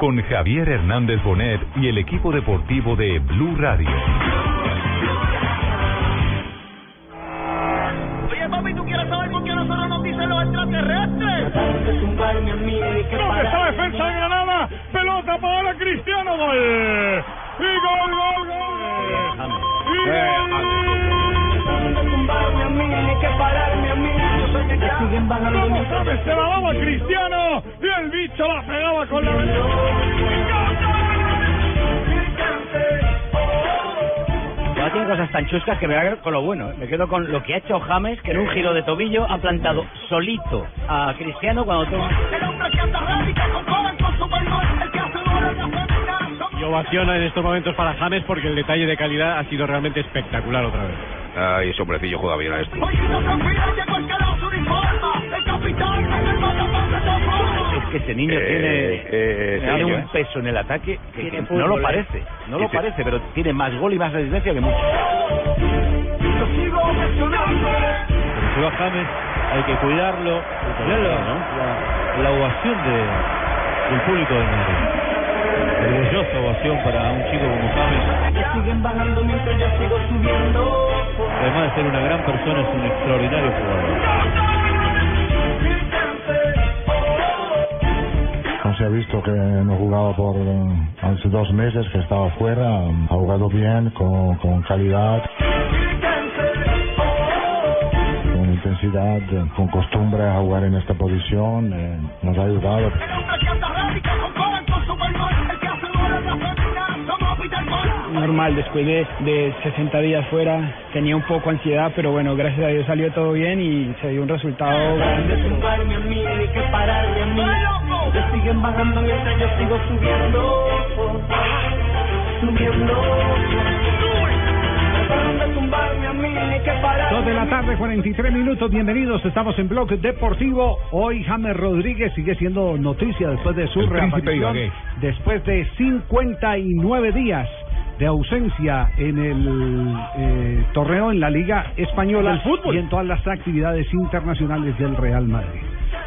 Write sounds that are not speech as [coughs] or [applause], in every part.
con Javier Hernández Bonet y el equipo deportivo de Blue Radio. Oye, papi, ¿tú quieres saber por qué nosotros nos dicen los extraterrestres? ¿Dónde está la defensa de Granada? Pelota para Cristiano, gol. Y gol, gol, gol. Y gol. James se la daba a Cristiano y el bicho la pegaba con la Ya tiene cosas tan chuscas que me voy a quedar con lo bueno. ¿eh? Me quedo con lo que ha hecho James, que en un giro de tobillo ha plantado solito a Cristiano cuando toma. El que el que. Y ovaciona en estos momentos para James porque el detalle de calidad ha sido realmente espectacular otra vez. Ay, ese hombrecillo juega bien a esto. No. Es que ese niño Eh, tiene, eh, tiene un ¿eh? peso en el ataque que, que fútbol, no lo ¿eh? parece. No lo sí. parece, pero tiene más gol y más resistencia que muchos. Va James, hay que cuidarlo. Mirá la, la, la ovación de, del público de Madrid. Orgullosa ovación para un chico como James. Siguen bajando mientras yo sigo subiendo. Además de ser una gran persona, es un extraordinario jugador. No se ha visto que no jugaba por eh, hace dos meses que estaba fuera, ha jugado bien, con, con calidad, con intensidad, con costumbre a jugar en esta posición, eh, nos ha ayudado. Normal, después de, de 60 días fuera tenía un poco ansiedad, pero bueno, gracias a Dios salió todo bien y se dio un resultado Dos de la tarde, 43 minutos. Bienvenidos. Estamos en Bloque Deportivo. Hoy James Rodríguez sigue siendo noticia después de su reaparición. Después de 59 días de ausencia en el eh, torneo en la Liga Española y en todas las actividades internacionales del Real Madrid.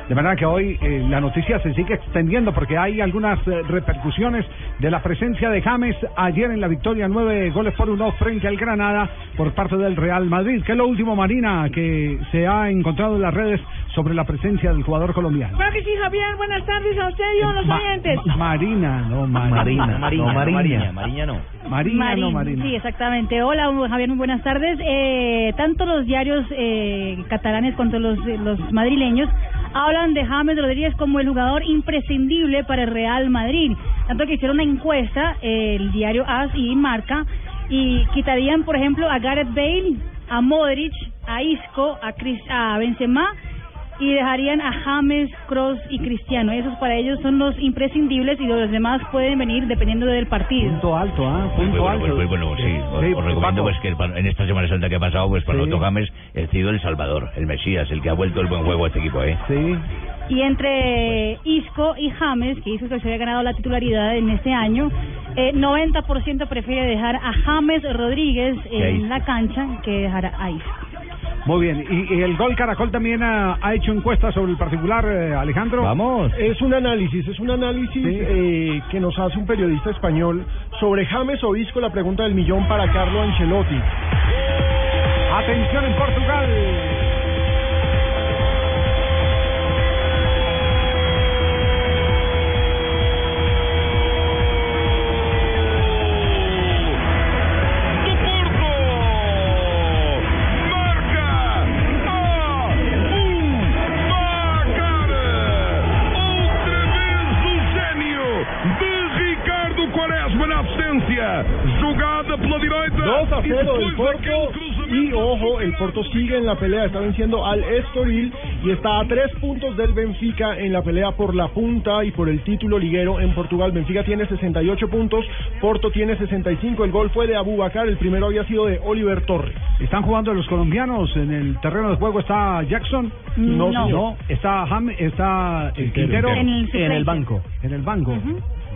De manera que hoy eh, la noticia se sigue extendiendo porque hay algunas eh, repercusiones de la presencia de James ayer en la victoria nueve goles por uno frente al Granada por parte del Real Madrid. ¿Qué es lo último, Marina, que se ha encontrado en las redes sobre la presencia del jugador colombiano? Claro que sí, Javier. Buenas tardes a usted y a los Ma- oyentes. Ma- Marina, no Marina. Marina, no, Marina, Marina. Marina no. Marina, no Marina. Sí, exactamente. Hola, Javier, muy buenas tardes. Eh, tanto los diarios eh, catalanes cuanto los, los madrileños hablan de James Rodríguez como el jugador imprescindible para el Real Madrid. Tanto que hicieron una encuesta, eh, el diario AS y Marca, y quitarían, por ejemplo, a Gareth Bale, a Modric, a Isco, a, Chris, a Benzema y dejarían a James, Cross y Cristiano. Esos para ellos son los imprescindibles y los demás pueden venir dependiendo del partido. Punto alto, ¿ah? Punto bueno, alto. muy bueno, sí. Os, Sí, os recomiendo pues que en esta Semana Santa que ha pasado, pues para Sí. Otto James, el sido el Salvador, el Mesías, el que ha vuelto el buen juego a este equipo, ¿eh? Sí. Y entre Isco y James, que Isco se había ganado la titularidad en este año, eh, 90% prefiere dejar a James Rodríguez Que en la cancha que dejar a Isco. Muy bien. Y, y el Gol Caracol también ha, ha hecho encuestas sobre el particular, eh, Alejandro. Vamos. Es un análisis, es un análisis Sí. eh, que nos hace un periodista español sobre James Obisco, la pregunta del millón para Carlo Ancelotti. Atención en Portugal. 0 E el Porto Y ojo, el Porto sigue en la pelea, está venciendo al Estoril y está a tres puntos del Benfica en la pelea por la punta y por el título liguero en Portugal. Benfica tiene 68 puntos, Porto tiene 65. El gol fue de Abubakar, el primero había sido de Oliver Torres. ¿Están jugando los colombianos? ¿En el terreno de juego está Jackson? No, No. señor. ¿Está Ham, está el Quintero? En el suplente. En el banco. En el banco.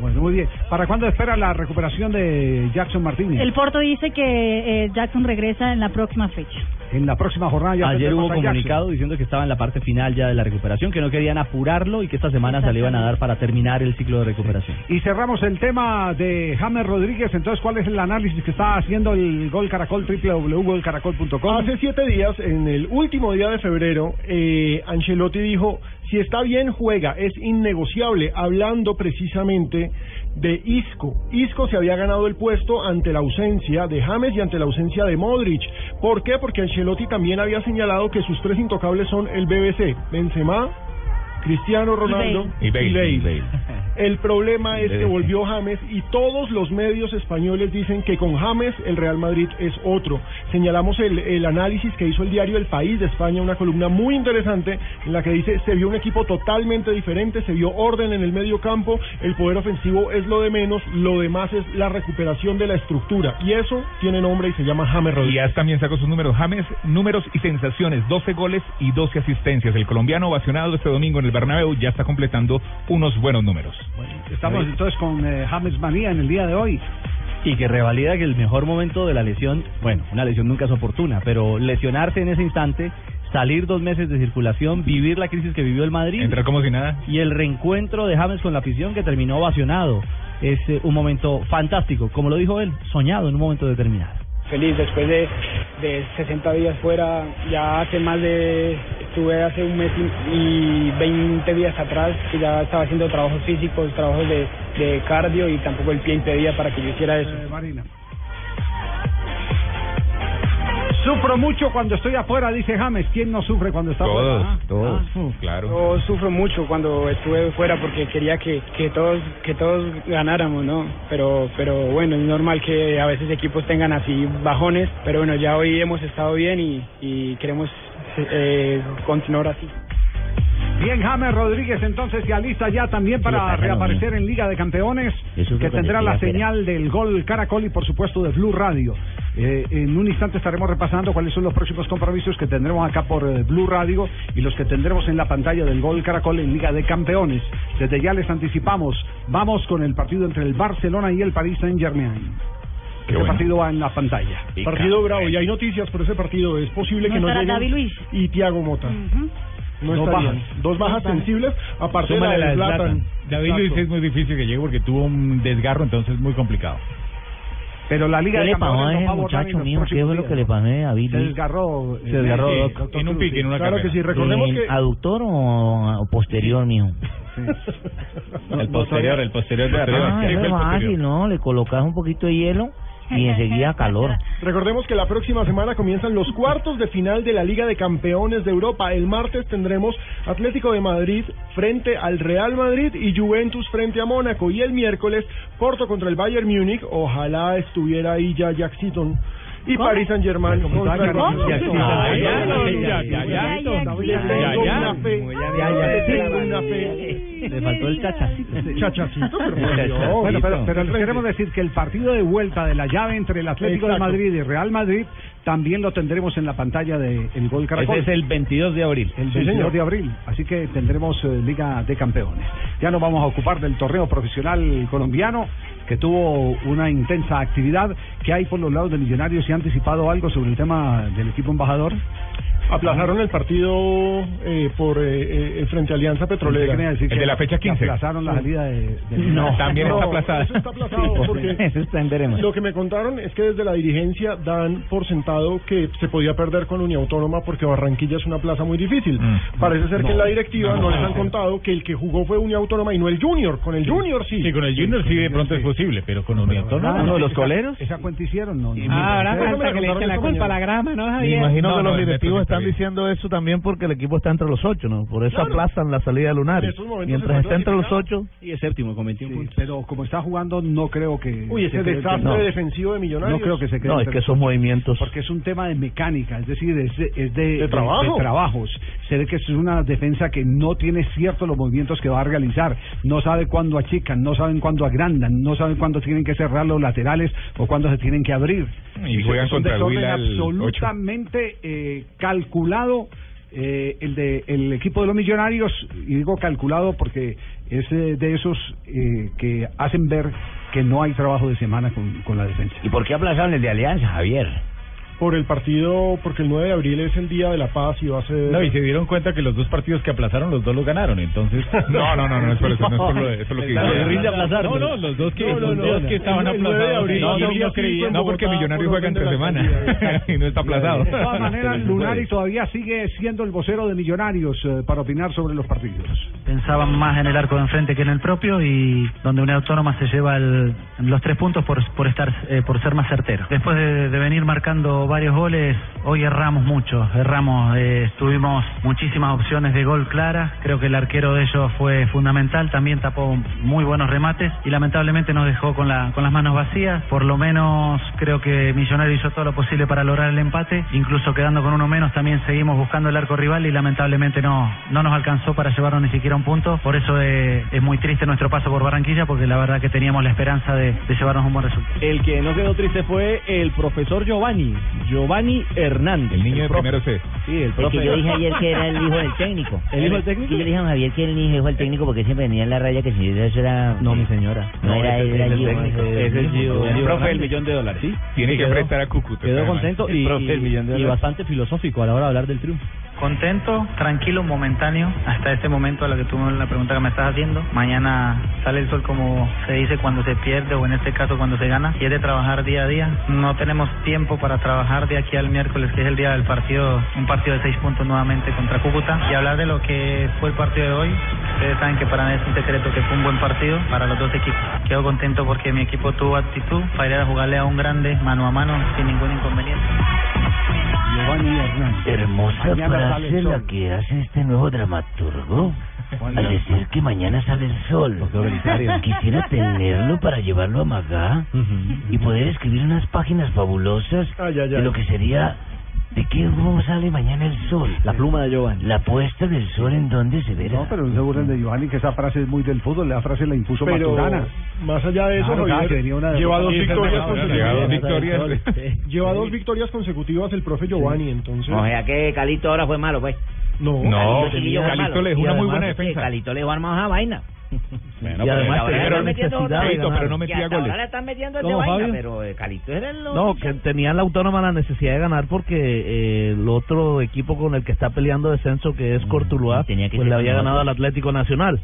Bueno, muy bien. ¿Para cuándo espera la recuperación de Jackson Martínez? El Porto dice que eh, Jackson regresa en la próxima fecha. En la próxima jornada ya Ayer hubo comunicado diciendo que estaba en la parte final ya de la recuperación, que no querían apurarlo y que esta semana se le iban a dar para terminar el ciclo de recuperación. Y cerramos el tema de James Rodríguez. Entonces, ¿cuál es el análisis que está haciendo el Gol Caracol, www.golcaracol.com? Hace siete días, en el último día de febrero, eh, Ancelotti dijo, si está bien, juega, es innegociable, hablando precisamente de Isco. Isco se había ganado el puesto ante la ausencia de James y ante la ausencia de Modric. ¿Por qué? Porque Ancelotti también había señalado que sus tres intocables son el BBC, Benzema, Cristiano Ronaldo Y Bale. y Bale. [laughs] El problema es que volvió James y todos los medios españoles dicen que con James el Real Madrid es otro. Señalamos el, el análisis que hizo el diario El País de España, una columna muy interesante en la que dice se vio un equipo totalmente diferente, se vio orden en el medio campo, el poder ofensivo es lo de menos, lo demás es la recuperación de la estructura y eso tiene nombre y se llama James Y Rodríguez. ya también sacó sus números. James, números y sensaciones. 12 goles y 12 asistencias. El colombiano ovacionado este domingo en el Bernabéu ya está completando unos buenos números. Estamos entonces con eh, James Manía en el día de hoy. Y que revalida que el mejor momento de la lesión, bueno, una lesión nunca es oportuna, pero lesionarse en ese instante, salir dos meses de circulación, vivir la crisis que vivió el Madrid. Entrar como si nada. Y el reencuentro de James con la afición que terminó ovacionado. Es eh, un momento fantástico, como lo dijo él, soñado en un momento determinado. Feliz después de, de 60 días fuera, ya hace más de, estuve hace un mes y, y 20 días atrás que ya estaba haciendo trabajos físicos, trabajos de, de cardio y tampoco el pie impedía para que yo hiciera eso. Marina. Sufro mucho cuando estoy afuera, dice James. ¿Quién no sufre cuando está Todos, afuera? Ah, todos. ah. Claro. Yo sufro mucho cuando estuve fuera porque quería que, que todos que todos ganáramos, ¿no? Pero pero bueno, es normal que a veces equipos tengan así bajones, pero bueno, ya hoy hemos estado bien y, y queremos eh, continuar así. Bien, James Rodríguez entonces se alista ya también para reaparecer en Liga de Campeones, que tendrá la señal del gol Caracol y por supuesto de Blue Radio. Eh, en un instante estaremos repasando cuáles son los próximos compromisos que tendremos acá por eh, Blue Radio y los que tendremos en la pantalla del gol Caracol en Liga de Campeones. Desde ya les anticipamos, vamos con el partido entre el Barcelona y el Paris Saint Germain. Qué Este bueno. partido va en la pantalla. Partido bravo, y hay noticias por ese partido. Es posible ¿No que no lleguen David Luiz? y Thiago Mota. No Dos bajas. Dos bajas sensibles, aparte de Súmale de la de Zlatan. Zlatan. David Luis Exacto. es muy difícil que llegue porque tuvo un desgarro, entonces es muy complicado. Pero la Liga ¿Qué de le pasó a no ese en muchacho mío? ¿Qué fue lo que le pasó a David? Se desgarró. eh, Se desgarró sí, dos- doctor en un pique, en una Claro que sí, recordemos ¿En que... ¿Aductor o, o posterior, mijo? El posterior, el posterior de Ah, arriba. Sí, eso fue es el fácil, posterior. ¿no? Le colocas un poquito de hielo y enseguida [laughs] calor. Recordemos que la próxima semana comienzan los cuartos de final de la Liga de Campeones de Europa. El martes tendremos Atlético de Madrid frente al Real Madrid y Juventus frente a Mónaco. Y el miércoles Porto contra el Bayern Múnich. Ojalá estuviera ahí ya Jack Seaton. Y Paris Saint Germain contra el ¿Cómo? Barcelona. Ya, Ay, ya, ay, ya, ay, ya, ay, ya, ay, ya. ay, Ya, Le faltó el chachacito. Chachacito, pero. Bueno, pero, pero les queremos decir que el partido de vuelta de la llave entre el Atlético de. Madrid y Real Madrid también lo tendremos en la pantalla de El Gol Caracol. Ese es el 22 de abril. el Sí, 22 señor. de abril, así que tendremos eh, Liga de Campeones. Ya nos vamos a ocupar del torneo profesional colombiano, que tuvo una intensa actividad. que hay por los lados de Millonarios? ¿Se ha anticipado algo sobre el tema del equipo embajador? Aplazaron el partido eh, por eh, eh, frente a Alianza Petrolera. ¿Qué me decir El de la fecha que 15. aplazaron la salida de... de- No, también está aplazada. Eso está aplazado porque [laughs] Eso está en veremos. lo que me contaron es que desde la dirigencia dan por sentado que se podía perder con Unión Autónoma porque Barranquilla es una plaza muy difícil. Mm. Parece ser que en la directiva no, No. les han contado que el que jugó fue Unión Autónoma y no el Junior. Con el Junior sí. Sí, con el Junior sí de pronto es posible, pero con Unión Autónoma. Ah, ¿Uno de los coleros? ¿Esa cuenta hicieron? No, no. Ah, ahora falta que le echen la culpa a la grama, ¿no, Me imagino No, que no, los el directivos están diciendo eso también porque el equipo está entre los ocho, ¿no? Por eso aplazan la salida de Lunares. Mientras está entre los ocho, Y es séptimo con 21 Sí, puntos. pero como está jugando, no creo que... Uy, ese desastre no. defensivo de Millonarios. No creo que se quede no, es que esos movimientos. Porque que es un tema de mecánica, es decir, es de, es de, ¿De trabajo? de trabajos. Se ve que es una defensa que no tiene ciertos los movimientos que va a realizar, no sabe cuándo achican, no saben cuándo agrandan, no saben cuándo tienen que cerrar los laterales o cuándo se tienen que abrir. Y juegan es un contra el desorden Huila el absolutamente eh, calculado eh, el de el equipo de los millonarios y digo calculado porque es eh, de esos eh, que hacen ver que no hay trabajo de semana con, con la defensa. ¿Y por qué aplazaron el de Alianza, Javier? Por el partido, porque el 9 de abril es el Día de la Paz y va a ser... No, y se dieron cuenta que los dos partidos que aplazaron, los dos los ganaron, entonces... [laughs] No, no, no, no es por eso, no es por lo, es por lo que. No, no, los dos que, No, no, los dos que estaban aplazados. abril, No, no, no creía. en No, porque Bogotá, Millonario por juega entre semana [laughs] y no está aplazado. De todas maneras. [laughs] Lunari todavía sigue siendo el vocero de Millonarios eh, para opinar sobre los partidos. pensaban más en el arco de enfrente que en el propio y donde una autónoma se lleva el- los tres puntos por, por estar eh, por ser más certero. Después de, de venir marcando varios goles, hoy erramos mucho, erramos, eh, tuvimos muchísimas opciones de gol claras, creo que el arquero de ellos fue fundamental, también tapó muy buenos remates y lamentablemente nos dejó con, la, con las manos vacías, por lo menos creo que Millonario hizo todo lo posible para lograr el empate, incluso quedando con uno menos también seguimos buscando el arco rival y lamentablemente no, no nos alcanzó para llevarnos ni siquiera un punto, por eso eh, es muy triste nuestro paso por Barranquilla porque la verdad que teníamos la esperanza de, de llevarnos un buen resultado. El que no quedó triste fue el profesor Giovanni, Giovanni Hernández. El niño de profe. primero C. Sí, el profe. que yo dije ayer que era el hijo del técnico. [laughs] ¿El hijo del técnico? Y yo le dije a Javier que era el hijo del técnico porque siempre venía en la raya que si eso era... No, mi señora. No, era ese era es el Gio, técnico. ese es Gio. El Gio profe del millón de dólares. Sí. Tiene Sí, que prestar a Cúcuta. Quedó contento El y, profe del millón de y dólares. bastante filosófico a la hora de hablar del triunfo. Contento, tranquilo, momentáneo, hasta este momento a la que tú la pregunta que me estás haciendo. Mañana sale el sol como se dice cuando se pierde o en este caso cuando se gana y es de trabajar día a día. No tenemos tiempo para trabajar de aquí al miércoles que es el día del partido, un partido de seis puntos nuevamente contra Cúcuta y hablar de lo que fue el partido de hoy. Ustedes saben que para mí es un secreto que fue un buen partido para los dos equipos. Quedo contento porque mi equipo tuvo actitud para ir a jugarle a un grande mano a mano sin ningún inconveniente. Giovanni Hernández. Hermosa frase la que hace este nuevo dramaturgo. Al decir que mañana sale el sol. Quisiera tenerlo para llevarlo a Magá y poder escribir unas páginas fabulosas de lo que sería de qué cómo sale mañana el sol. La pluma de Giovanni. La puesta del sol en dónde se verá. No, pero no se burlen de Giovanni, que esa frase es muy del fútbol, la frase la impuso Pero Maturana. más allá de eso, Claro, claro, Javier, que venía una de- lleva dos victorias. Lleva dos victorias consecutivas el profe Giovanni, entonces... O sea que Calito ahora fue malo, pues. No, No, Calito le dejó una muy buena que defensa. Calito le dejó armado esa vaina. Bueno, [laughs] Y pero además ahora necesidad pero no metía ahora goles. le están metiendo ¿Cómo, vaina, Fabio? pero eh, Calito era el... No, que tenían la autónoma la necesidad de ganar porque eh, el otro equipo con el que está peleando descenso, que es Cortuluá, tenía que pues le había ganado al. Atlético Nacional.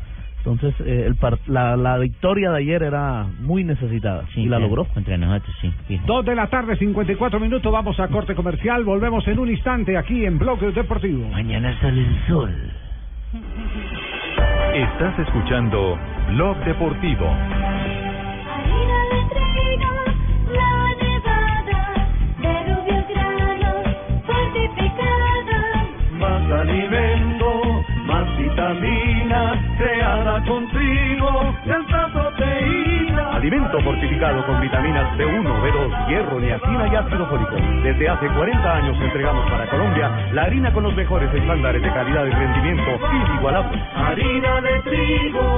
Entonces, eh, el par- la, la victoria de ayer era muy necesitada y la logró. Contra nosotros, sí. fijo. Dos de la tarde, 54 minutos, vamos a corte comercial, volvemos en un instante aquí en Bloque Deportivo. Mañana sale el sol. Estás escuchando Blog Deportivo. Más alimento, más vitamina, creada con trigo, de alta proteína. Alimento fortificado con vitaminas B1, B2, hierro, niacina y ácido fólico. Desde hace 40 años entregamos para Colombia la harina con los mejores estándares de calidad y rendimiento inigualables. Harina de trigo,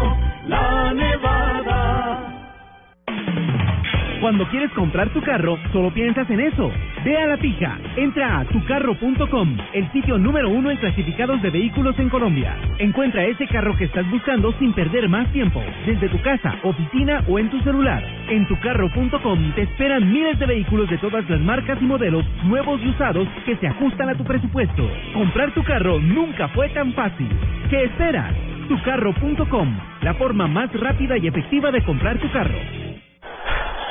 Cuando quieres comprar tu carro, solo piensas en eso. Ve a la fija. Entra a tucarro.com, el sitio número uno en clasificados de vehículos en Colombia. Encuentra ese carro que estás buscando sin perder más tiempo, desde tu casa, oficina o en tu celular. En tucarro.com te esperan miles de vehículos de todas las marcas y modelos, nuevos y usados, que se ajustan a tu presupuesto. Comprar tu carro nunca fue tan fácil. ¿Qué esperas? Tucarro.com, la forma más rápida y efectiva de comprar tu carro.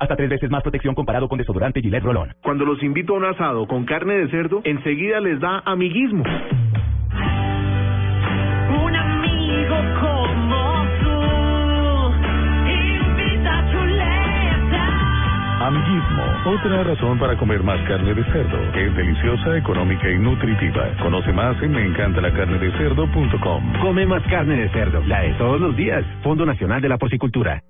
Hasta tres veces más protección comparado con desodorante Gillette Rolón. Cuando los invito a un asado con carne de cerdo, enseguida les da amiguismo. Un amigo como tú invita a chuleta. Amiguismo, otra razón para comer más carne de cerdo. Es deliciosa, económica y nutritiva. Conoce más en meencantalacarnedecerdo.com. Come más carne de cerdo, la de todos los días. Fondo Nacional de la Porcicultura.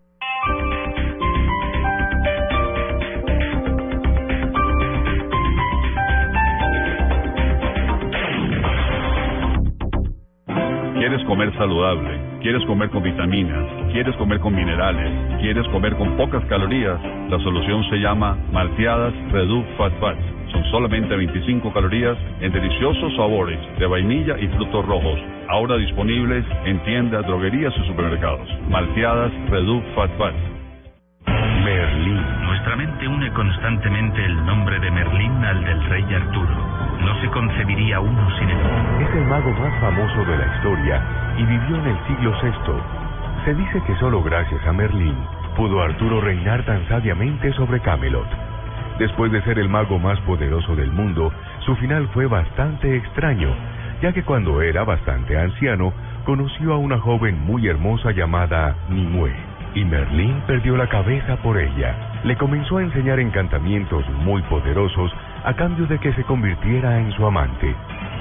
¿Quieres comer saludable? ¿Quieres comer con vitaminas? ¿Quieres comer con minerales? ¿Quieres comer con pocas calorías? La solución se llama Malteadas Reduc Fat Fats. Son solamente 25 calorías en deliciosos sabores de vainilla y frutos rojos. Ahora disponibles en tiendas, droguerías y supermercados. Malteadas Reduc Fat Fats. Merlín. Nuestra mente une constantemente el nombre de Merlín al del rey Arturo. No se concebiría uno sin él. Es el mago más famoso de la historia y vivió en el siglo VI. Se dice que solo gracias a Merlín pudo Arturo reinar tan sabiamente sobre Camelot. Después de ser el mago más poderoso del mundo, su final fue bastante extraño, ya que cuando era bastante anciano, conoció a una joven muy hermosa llamada Nimue, y Merlín perdió la cabeza por ella. Le comenzó a enseñar encantamientos muy poderosos a cambio de que se convirtiera en su amante.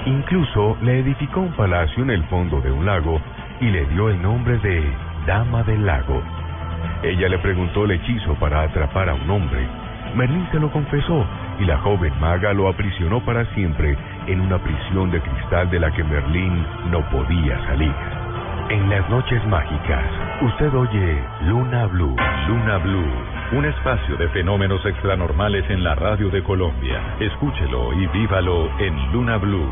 Incluso le edificó un palacio en el fondo de un lago y le dio el nombre de Dama del Lago. Ella le preguntó el hechizo para atrapar a un hombre. Merlín se lo confesó y la joven maga lo aprisionó para siempre en una prisión de cristal de la que Merlín no podía salir. En las noches mágicas, usted oye Luna Blue, Luna Blue, un espacio de fenómenos extranormales en la radio de Colombia. Escúchelo y vívalo en Luna Blue,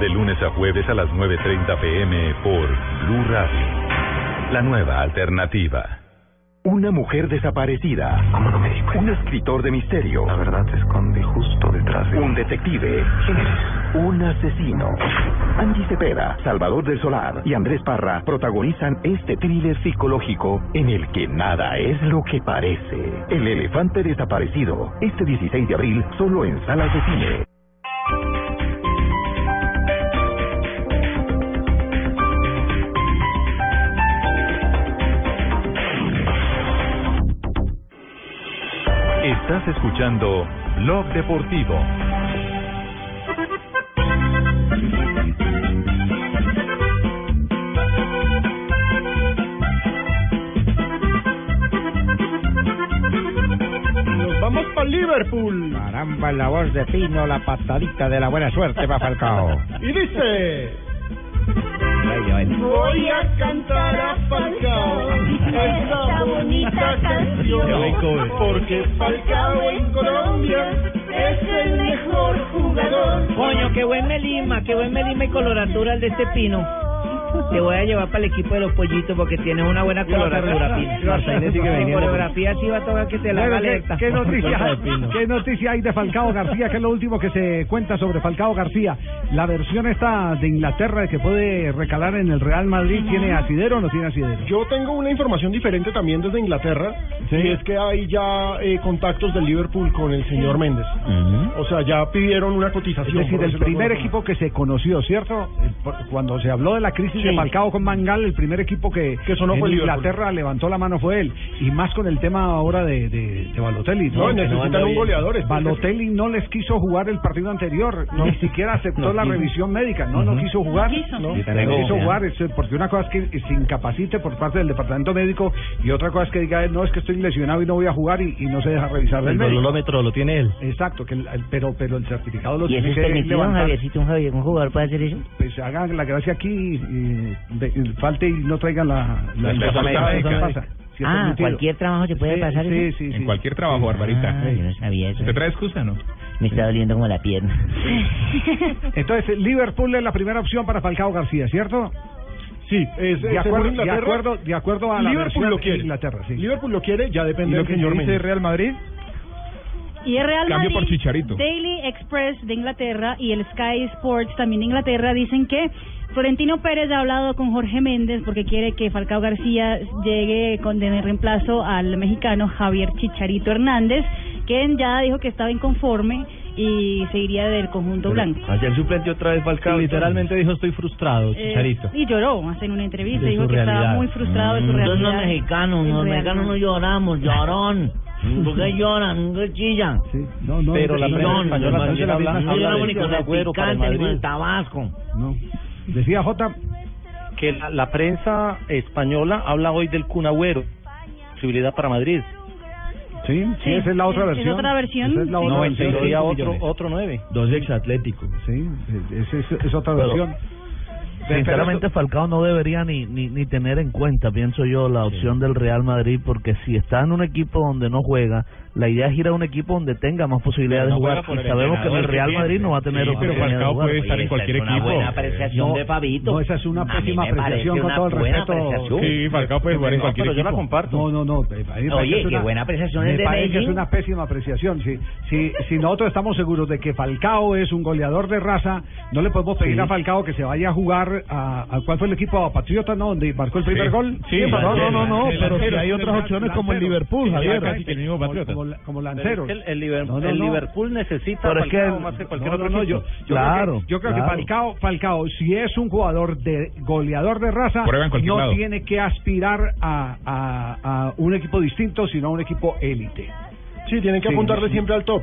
de lunes a jueves a las 9.30 pm por Blue Radio. La nueva alternativa. Una mujer desaparecida. ¿Cómo no me di Un escritor de misterio. La verdad se esconde justo detrás de Un detective. ¿Quién eres? Un asesino. Angie Cepeda, Salvador del Solar y Andrés Parra protagonizan este thriller psicológico en el que nada es lo que parece. El elefante desaparecido. Este 16 de abril solo en salas de cine. Estás escuchando Blog Deportivo. Para Liverpool. Caramba, la voz de Pino, la patadita de la buena suerte va Falcao. Y dice... Voy a cantar a Falcao esta bonita canción porque Falcao en Colombia es el mejor jugador. Coño, qué buen melima, qué buen melima y coloratura el de este pino. [laughs] Te voy a llevar para el equipo de los pollitos porque tienes una buena coloratura, [laughs] coreografía sí va a tocar que te la haga ¿qué, noticia, ¿Qué noticia hay de Falcao García? ¿Qué es lo último que se cuenta sobre Falcao García? La versión esta de Inglaterra de que puede recalar en el Real Madrid, ¿tiene asidero o no tiene asidero? Yo tengo una información diferente también desde Inglaterra, y es que hay ya eh, contactos del Liverpool con el señor Méndez. O sea, ya pidieron una Es cotización. decir, por el primer equipo que se conoció, ¿cierto? Cuando se habló de la crisis Sí. de Falcao con Mangal, el primer equipo que, Que sonó en fue el Liverpool. Inglaterra levantó la mano fue él. Y más con el tema ahora de, de, de Balotelli. No, Que necesitan anda un goleador, este- Balotelli no les quiso jugar el partido anterior, ni siquiera aceptó No la quiso. revisión médica, no, no quiso jugar. No quiso. No, Sí, no quiso como- jugar, es- porque una cosa es que se incapacite por parte del departamento médico y otra cosa es que diga, no, es que estoy lesionado y no voy a jugar y, y no se deja revisar del El médico. bolómetro lo tiene él. Exacto, que el- el- pero pero el certificado lo ¿Y tiene es que permitido, un levantar. Javiercito, un, Javier, un jugador puede hacer eso? Pues hagan la gracia aquí y, y falte y no traigan la, la, La la- médica. ¿qué pasa? Si Ah, permitido. cualquier trabajo se puede Sí, pasar sí, eso? sí, sí. En cualquier trabajo, Barbarita. Ah, yo no sabía eso. ¿Te trae excusa no? Me está doliendo como la pierna. [laughs] Entonces, Liverpool es la primera opción para Falcao García, ¿cierto? Sí, es, de acuerdo, de acuerdo, de acuerdo a la Liverpool lo de quiere. Inglaterra, sí. Liverpool lo quiere, ya ¿Y depende lo del que señor dice. Real Madrid? Y el Real Cambio Madrid, por Chicharito. Daily Express de Inglaterra y el Sky Sports también de Inglaterra dicen que Florentino Pérez ha hablado con Jorge Méndez porque quiere que Falcao García llegue con de reemplazo al mexicano Javier Chicharito Hernández, quien ya dijo que estaba inconforme y se iría del conjunto blanco. Ayer suplente otra vez Falcao. literalmente dijo estoy frustrado, Eh, Chicharito. y lloró hace en una entrevista, De dijo que estaba muy frustrado de su realidad. los mexicanos, los no lloramos, [laughs] llorón. ¿Por qué lloran? ¿Por qué chillan? no, no, Pero la prensa española también habla- de ni con Madrid. el tabasco. No. Decía J. que la, la prensa española habla hoy del Cunagüero, posibilidad para Madrid. Sí, sí, esa es la otra es versión. otra versión, Esa es la sí. otra 96 versión. sería otro, otro nueve. Dos ex Atlético. Sí, es, es, es otra Pero- versión. Sinceramente Falcao no debería ni, ni, ni tener en cuenta, pienso yo, la opción del Real Madrid, porque si está en un equipo donde no juega, la idea es ir a un equipo donde tenga más posibilidades Pero de jugar. Y sabemos que en el Real Madrid no va a tener Sí, pero Falcao jugar. puede estar en cualquier es una equipo. buena apreciación No, de Fabito. no, esa es una pésima apreciación, con todo el respeto. apreciación. Sí, Falcao puede jugar en cualquier pero yo la equipo. comparto. No, no, no. Oye, qué una- buena apreciación Me es de parece que es una pésima apreciación. Si, si, si nosotros estamos seguros de que Falcao es un goleador de raza, no le podemos pedir Sí. a Falcao que se vaya a jugar a, a ¿cuál fue el equipo? A Patriota, ¿no? Donde marcó el primer Sí. gol. Sí, no, no, no, no, El pero lancero, si hay otras opciones como el. Liverpool, Sí, Javier. casi que el mismo como, Patriota. como, como Pero lanceros. es que el, el Liber- No, no. Liverpool necesita Pero Falcao más que cualquier No, otro no, no, equipo. yo, yo Claro, creo que, yo creo claro. que Falcao, Falcao, si es un jugador de goleador de raza, no lado. tiene que aspirar a, a, a un equipo distinto, sino a un equipo élite. Sí, tienen que Sí, apuntarle sí. siempre al top.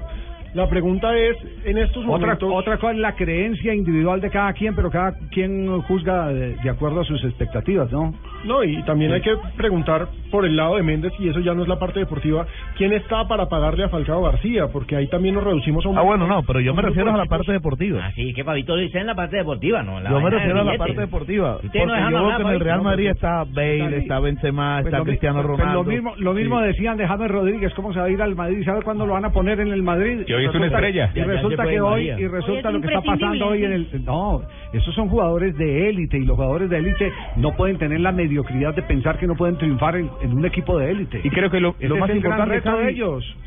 La pregunta es, en estos Otra, momentos... otra cosa es la creencia individual de cada quien, pero cada quien juzga de, de acuerdo a sus expectativas, ¿no? No, y también hay que preguntar por el lado de Méndez, y eso ya no es la parte deportiva, ¿quién está para pagarle a Falcao García? Porque ahí también nos reducimos a un... Ah, bueno, no, pero yo me refiero a la parte deportiva. Así que Fabito dice en la parte deportiva, ¿no? La Yo me refiero a la parte deportiva. Ustedes no Porque dejan yo que en el. Real No, Madrid está Bale, está Benzema, Pues está Cristiano pues Ronaldo. lo mismo, lo mismo decían de James Rodríguez, cómo se va a ir al Madrid, ¿sabe cuándo lo van a poner en el Madrid? Es una estrella. Y resulta que hoy, y resulta lo que está pasando hoy en el... No, esos son jugadores de élite, y los jugadores de élite no pueden tener la mediocridad de pensar que no pueden triunfar en, en un equipo de élite. Y creo que lo, lo es más importante de ellos.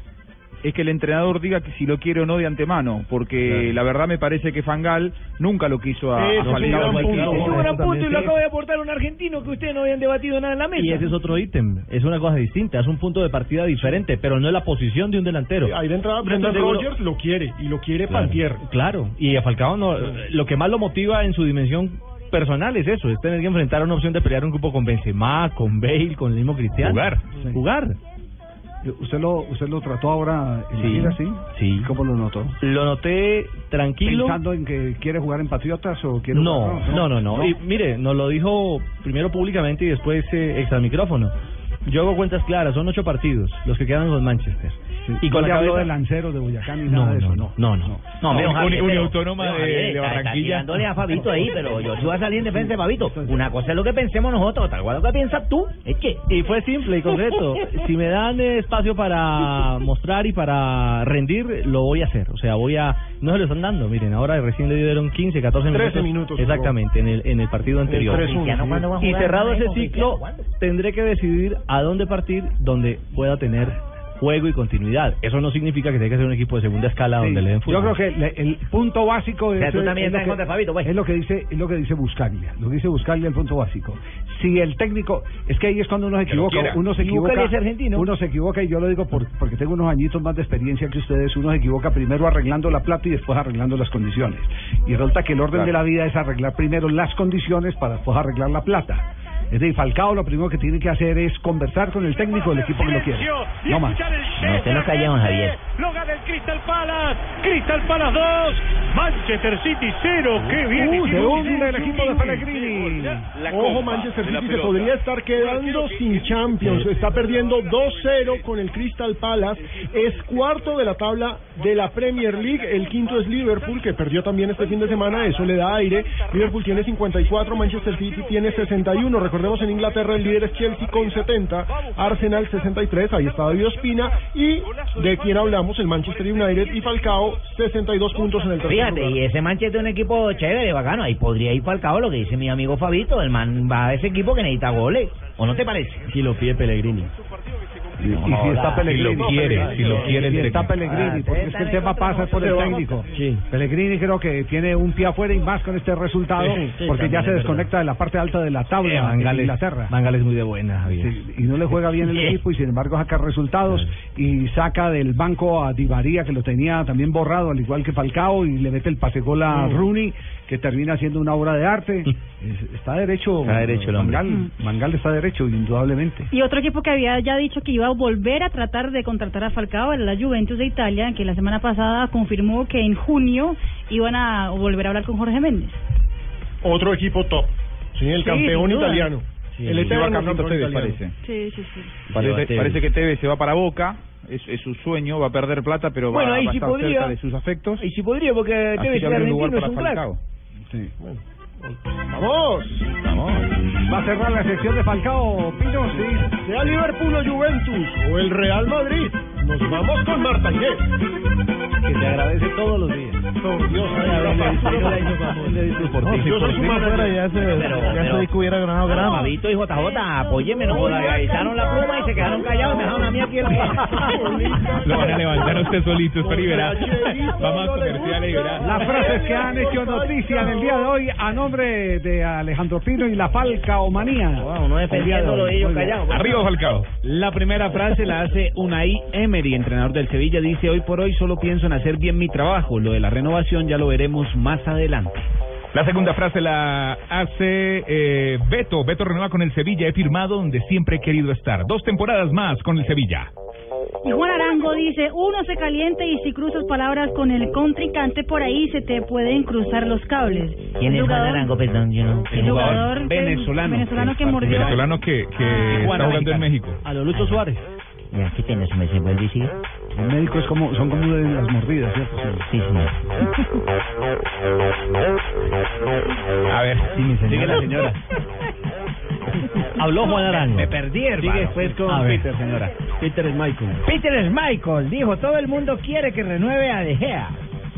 Es que el entrenador diga que si lo quiere o no de antemano, porque la verdad me parece que Fangal nunca lo quiso a, a Ese es un Falcao. gran punto. Sí, un gran también punto y lo acaba de aportar un argentino que ustedes no habían debatido nada en la mesa. Y ese es otro ítem, es una cosa distinta, es un punto de partida diferente, pero no es la posición de un delantero. Ahí de entrada Brendan Rodgers lo quiere, y lo quiere Claro, Pantier. Claro, y a Falcao no, lo que más lo motiva en su dimensión personal es eso, es tener que enfrentar a una opción de pelear un grupo con Benzema, con Bale, con el mismo Cristiano. Jugar. Sí. Jugar. ¿Usted lo, usted lo trató ahora en Sí, gira, sí? sí. ¿Cómo lo notó? Lo noté tranquilo. ¿Pensando en que quiere jugar en Patriotas o quiere No, jugar- no, no, no. Y mire, nos lo dijo primero públicamente y después eh, extra micrófono. Yo hago cuentas claras, son ocho partidos los que quedan con Manchester. Y con la de Lancero, de Boyacá, ni No, nada de no, eso, no, no, no. No, Uniautónoma de- Barranquilla. tirándole a Fabito ahí, pero yo voy a salir en defensa de Fabito. Una cosa es lo que pensemos nosotros, cosa es lo que piensas tú. Es que... Y fue simple y concreto. [laughs] Si me dan espacio para mostrar y para rendir, lo voy a hacer. O sea, voy a... No se lo están dando. Miren, ahora recién le dieron 15, 14 minutos. 13 minutos, Exactamente, en el, en el partido anterior. 3-1, Cristiano, ¿cuándo va a Y cerrado ese ciclo, tendré que decidir a dónde partir donde pueda tener juego y continuidad. Eso no significa que tenga que ser un equipo de segunda escala Sí, donde le den fútbol. Yo creo que le- el punto básico sea, es, tú también es lo estás que, de Fabito, pues. es lo que dice es lo que dice Buscaglia, lo que dice Buscaglia el punto básico. Si el técnico es que ahí es cuando uno se equivoca, uno se Y equivoca, Buscaglia es argentino. uno se equivoca y yo lo digo por- porque tengo unos añitos más de experiencia que ustedes, uno se equivoca primero arreglando la plata y después arreglando las condiciones. Y resulta que el orden Claro. de la vida es arreglar primero las condiciones para después arreglar la plata. Es decir, Falcao lo primero que tiene que hacer es conversar con el técnico del equipo que lo quiere. No más. No, usted no callemos, Javier. Lo gana el Crystal Palace. Crystal Palace 2. Manchester City 0. Qué bien. Uh, se hunde el equipo de Pellegrini. Ojo, Manchester City se podría estar quedando sin Champions. Está perdiendo 2-0 con el Crystal Palace. Es cuarto de la tabla de la Premier League. El quinto es Liverpool, que perdió también este fin de semana. Eso le da aire. Liverpool tiene 54, Manchester City tiene 61. Recordemos en Inglaterra el líder es Chelsea con 70, Arsenal 63. Ahí está David Ospina. Y de quien hablamos, el Manchester United y Falcao, 62 puntos en el tercer Fíjate, lugar. y ese Manchester es un equipo chévere, bacano. Ahí podría ir Falcao, lo que dice mi amigo Fabito. El man va a ese equipo que necesita goles. ¿O no te parece? Y lo pide Pellegrini. Y, y si está Pellegrini. Si lo quiere, si lo quiere el Si está. Pellegrini, porque es que el tema pasa por el técnico. Pellegrini creo que tiene un pie afuera y más con este resultado, Sí, sí, porque ya se es desconecta de la parte alta de la tabla Eh, en Van Gaal es- Inglaterra. Van Gaal es muy de buena, Javier. Sí, y no le juega bien el equipo y sin embargo saca resultados y saca del banco a Di María que lo tenía también borrado al igual que Falcao y le mete el pase gol a Mm. Rooney que termina siendo una obra de arte [laughs] Es- está derecho Está derecho el hombre. Mangal, Mangal está derecho indudablemente Y otro equipo que había ya dicho que iba a volver a tratar de contratar a Falcao era la Juventus de Italia, que la semana pasada confirmó que en junio iban a volver a hablar con Jorge Méndez. Otro equipo top. Sí, el Sí, campeón italiano. Sí, el eterno campeón Tevez, italiano. parece. Sí, sí, sí. Parece, parece que Tevez se va para Boca, es, es su sueño, va a perder plata, pero Bueno, va, a sí estar podría. cerca de sus afectos. Y si podría, porque Así Tevez argentino, es para un crack. Falcao. Sí. ¡Vamos! Vamos. va a cerrar la sección de Falcao Pino sí Sea Liverpool o Juventus o el Real Madrid. Nos vamos con Marta Inés. Que te agradece todos los días. Por Dios, Ay, a ver, ay, le- ay, le- ay, le- ay, le- ay, le- por ti, si yo por soy su manager. Ya se- se hubiera ganado grama. Fabito y JJ, apóyeme, no joda, echaron la pluma y se quedaron callados y me dejaron a mí aquí el [laughs] Lo van a levantar a usted solito, espera y verá. Vamos a comerciales y verá. Las frases que han hecho noticia en el día de hoy a nombre de Alejandro Pino y la Falcaomanía. no defendiéndolo El día de hoy. ellos callados. Arriba Falcao. La primera frase la hace Unai Emery, entrenador del Sevilla. Dice, hoy por hoy solo pienso en hacer bien mi trabajo. Lo de la renovación ya lo veremos más adelante. La segunda frase la hace eh, Beto. Beto renueva con el Sevilla. He firmado donde siempre he querido estar. Dos temporadas más con el Sevilla. Y Juan Arango dice, uno se calienta y si cruzas palabras con el contrincante por ahí se te pueden cruzar los cables. ¿Quién El es Juan jugador- Arango? Perdón, yo no. El jugador que- venezolano. venezolano que mordió. Venezolano que, que está jugando en México. A lo Lucho Suárez. Ya, ¿qué tienes? ¿Me se vuelve y sigue? El médico es como, son como de las mordidas, ¿cierto? Sí, señor. [laughs] A ver, Sigue la señora. Habló Juan Arango. Me perdí, hermano. Sigue después con A ver. Peter, señora. Peter es Michael. Peter Schmeichel dijo, todo el mundo quiere que renueve a De Gea.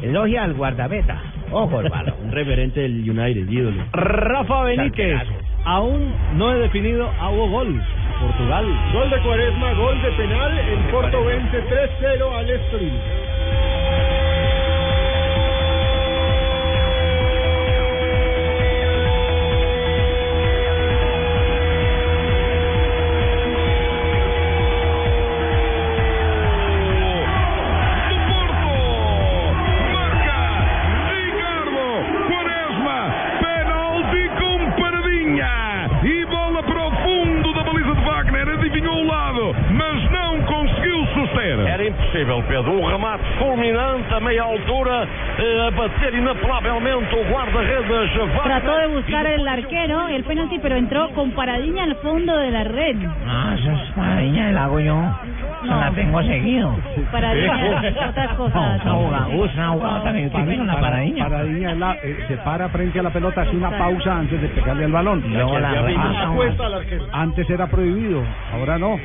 Elogia al guardameta. Ojo, hermano. [laughs] Un referente del United, ídolo. Rafa Benítez. Aún no he definido a Hugo Gol. Portugal. Gol de Cuaresma, gol de penal. El Porto vence 3-0 al Estoril. Era impossível, Pedro. Um remate fulminante a meia altura, eh, a bater inapelavelmente o guarda-redes Trató de Wagner. buscar el arquero el penalti, pero entró con paradilla al fondo de la red. Ah, eso es maravilla, la hago yo. No. la tengo seguido. Paradilla es otra cosa. No, una jugada, una también paradilla. Paradilla es la- eh, se para frente a la pelota, hace una pausa antes de pegarle al balón. Luego la remata. Antes era prohibido, ahora no.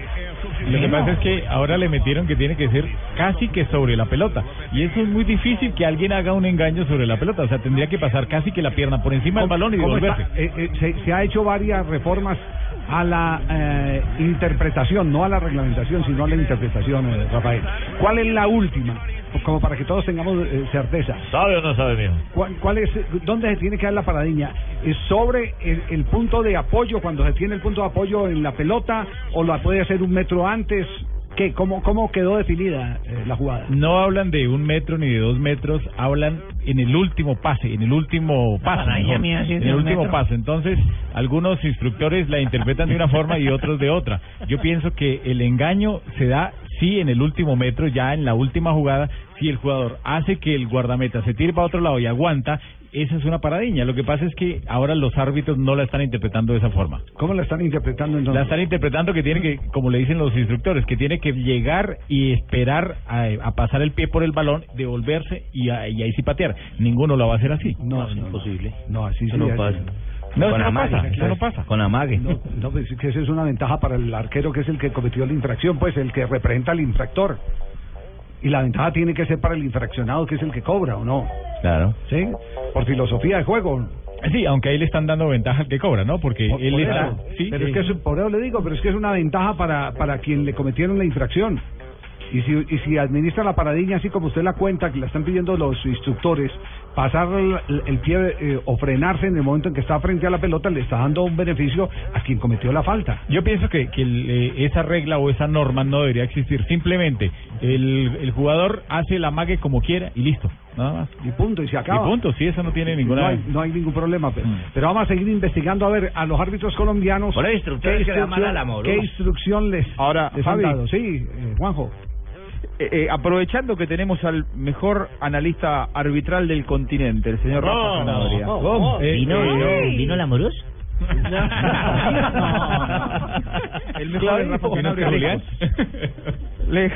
Lo que pasa es que ahora le metieron que tiene que ser casi que sobre la pelota. Y eso es muy difícil que alguien haga un engaño sobre la pelota. O sea, tendría que pasar casi que la pierna por encima del balón y ¿Cómo devolverse. Eh, eh, se, se ha hecho varias reformas a la eh, interpretación, no a la reglamentación, sino a la interpretación, eh, Rafael. ¿Cuál es la última? Como para que todos tengamos eh, certeza. ¿Sabe o no sabe, mijo? ¿Cuál, cuál es, ¿Dónde se tiene que dar la paradiña? ¿Es sobre el, el punto de apoyo, cuando se tiene el punto de apoyo en la pelota, o la puede hacer un metro antes? ¿Qué? ¿Cómo, cómo quedó definida eh, la jugada? No hablan de un metro ni de dos metros, hablan en el último pase, en el último mejor, mía sí es en el último metro. paso. Entonces, algunos instructores la interpretan de una forma y otros de otra. Yo pienso que el engaño se da sí en el último metro, ya en la última jugada, si el jugador hace que el guardameta se tire para otro lado y aguanta, esa es una paradiña. Lo que pasa es que ahora los árbitros no la están interpretando de esa forma. ¿Cómo la están interpretando entonces? La están interpretando que tiene que, como le dicen los instructores, que tiene que llegar y esperar a, a pasar el pie por el balón, devolverse y, a- y ahí sí patear. Ninguno lo va a hacer así. No, es imposible. No, así sí no pasa. No, eso no pasa, eso no pasa. Con amague. No, no, pues es que esa es una ventaja para el arquero que es el que cometió la infracción, pues el que representa al infractor. Y la ventaja tiene que ser para el infraccionado que es el que cobra, ¿o no? Claro. ¿Sí? Por filosofía de juego. Sí, aunque ahí le están dando ventaja al que cobra, ¿no? Porque Por- él por está... eso. sí, pero sí. es que es- por eso le digo, pero es que es una ventaja para, para quien le cometieron la infracción. Y si, y si administra la paradiña así como usted la cuenta, que la están pidiendo los instructores, pasar el, el pie eh, o frenarse en el momento en que está frente a la pelota, le está dando un beneficio a quien cometió la falta. Yo pienso que, que el, eh, esa regla o esa norma no debería existir. Simplemente el, el jugador hace la mague como quiera y listo. Nada más. Y punto, y se acaba. Y punto, sí, eso no tiene ninguna... No hay, no hay ningún problema. Pero, pero vamos a seguir investigando a ver a los árbitros colombianos. Instructores, ¿qué moro. ¿Qué instrucción les, Ahora, les han dado? Sí, eh, Juanjo. Eh, eh, aprovechando que tenemos al mejor analista arbitral del continente, el señor Rafa Oh, Sanabria. oh, oh. Eh, ¿Vino, eh, vino, la Moros? [laughs] [laughs] El mejor es Rafa Sanabria. Julián. Le-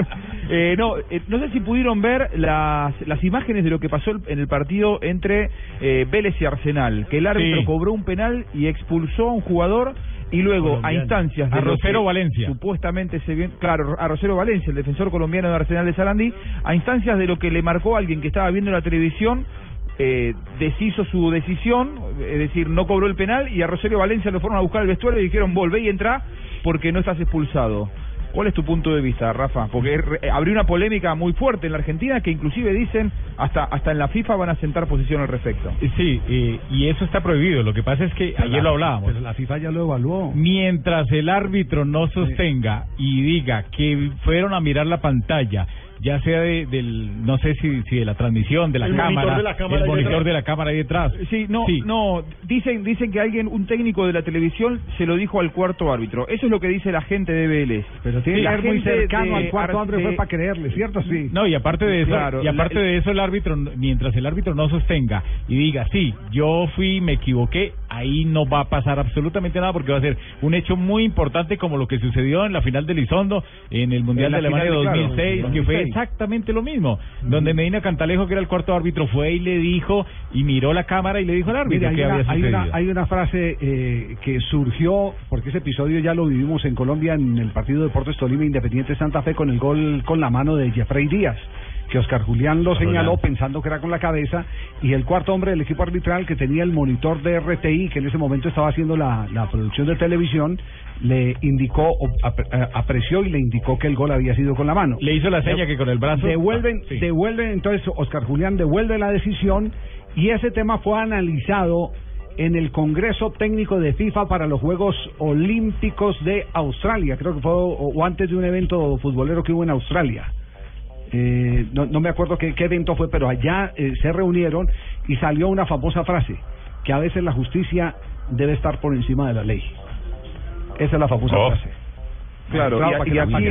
[laughs] eh, no, eh, no sé si pudieron ver las, las imágenes de lo que pasó el- en el partido entre eh, Vélez y Arsenal, que el árbitro Sí. cobró un penal y expulsó a un jugador y luego a instancias de A Rosero que Valencia. supuestamente se claro, a Rosero Valencia, el defensor colombiano de Arsenal de Sarandí, a instancias de lo que le marcó alguien que estaba viendo la televisión eh, deshizo su decisión, es decir, no cobró el penal y a Rosario Valencia lo fueron a buscar al vestuario y dijeron volvé y entra porque no estás expulsado. ¿Cuál es tu punto de vista, Rafa? Porque eh, abrió una polémica muy fuerte en la Argentina que inclusive dicen hasta hasta en la FIFA van a sentar posición al respecto. Sí, eh, y eso está prohibido. Lo que pasa es que ayer lo hablábamos. Pero la FIFA ya lo evaluó. Mientras el árbitro no sostenga y diga que fueron a mirar la pantalla, ya sea de, del, no sé si, si de la transmisión, de la El cámara, de la cámara el monitor de la cámara ahí detrás. Sí, no, no, dicen dicen que alguien, un técnico de la televisión, se lo dijo al cuarto árbitro. Eso es lo que dice la gente de Vélez. Pero tiene Sí, que la ser muy cercano de al cuarto de- fue para creerle, ¿cierto? Sí. No, y aparte de eso, Claro, y aparte la- de eso el árbitro, mientras el árbitro no sostenga y diga, sí, yo fui, me equivoqué, ahí no va a pasar absolutamente nada porque va a ser un hecho muy importante como lo que sucedió en la final de Lizondo en el Mundial En de Alemania claro, 2006, que fue 2006. exactamente lo mismo, donde Medina Cantalejo, que era el cuarto árbitro, fue y le dijo, y miró la cámara y le dijo al árbitro hay, que una, había hay, sucedido. una, hay una frase eh, que surgió, porque ese episodio ya lo vivimos en Colombia en el partido de Deportes Tolima Independiente Santa Fe con el gol con la mano de Jeffrey Díaz, que Oscar Julián lo señaló pensando que era con la cabeza, y el cuarto hombre del equipo arbitral que tenía el monitor de RTI, que en ese momento estaba haciendo la, la producción de televisión, le indicó, eh, apreció y le indicó que el gol había sido con la mano. Le hizo la seña que con el brazo... Devuelven, Ah, sí. devuelven, entonces Oscar Julián devuelve la decisión y ese tema fue analizado en el Congreso Técnico de FIFA para los Juegos Olímpicos de Australia, creo que fue o, o antes de un evento futbolero que hubo en Australia. Eh, no, no me acuerdo qué, qué evento fue, pero allá eh, se reunieron y salió una famosa frase, que a veces la justicia debe estar por encima de la ley. Esa es la famosa Oh. frase. Claro, Claro, y, para y que la- aquí la la, en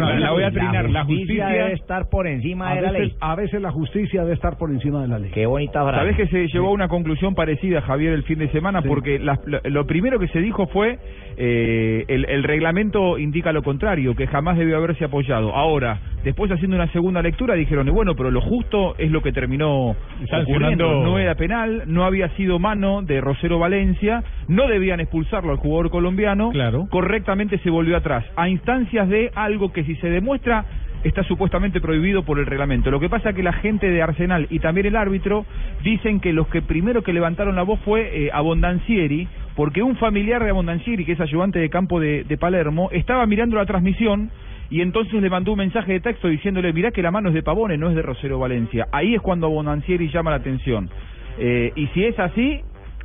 la- la La voy a trinar, la justicia justicia- debe estar por encima de la ley. a veces la justicia debe estar por encima de la ley. Qué bonita frase. Sabés que se llegó a una conclusión parecida, Javier, el fin de semana, porque las- lo, lo primero que se dijo fue eh, el, el reglamento indica lo contrario, que jamás debió haberse apoyado. Ahora, después haciendo una segunda lectura dijeron, bueno, pero lo justo es lo que terminó Sancionando-. No era penal, no había sido mano de Rosero Valencia, no debían expulsarlo al jugador colombiano, Claro. correctamente se volvió atrás, a instancias de algo que si se demuestra está supuestamente prohibido por el reglamento. Lo que pasa es que la gente de Arsenal y también el árbitro dicen que los que primero que levantaron la voz fue eh, Abondancieri, porque un familiar de Abondancieri, que es ayudante de campo de, Palermo, estaba mirando la transmisión y entonces le mandó un mensaje de texto diciéndole, mirá que la mano es de Pavone, no es de Rosero Valencia. Ahí es cuando Abondancieri llama la atención. Eh, y si es así,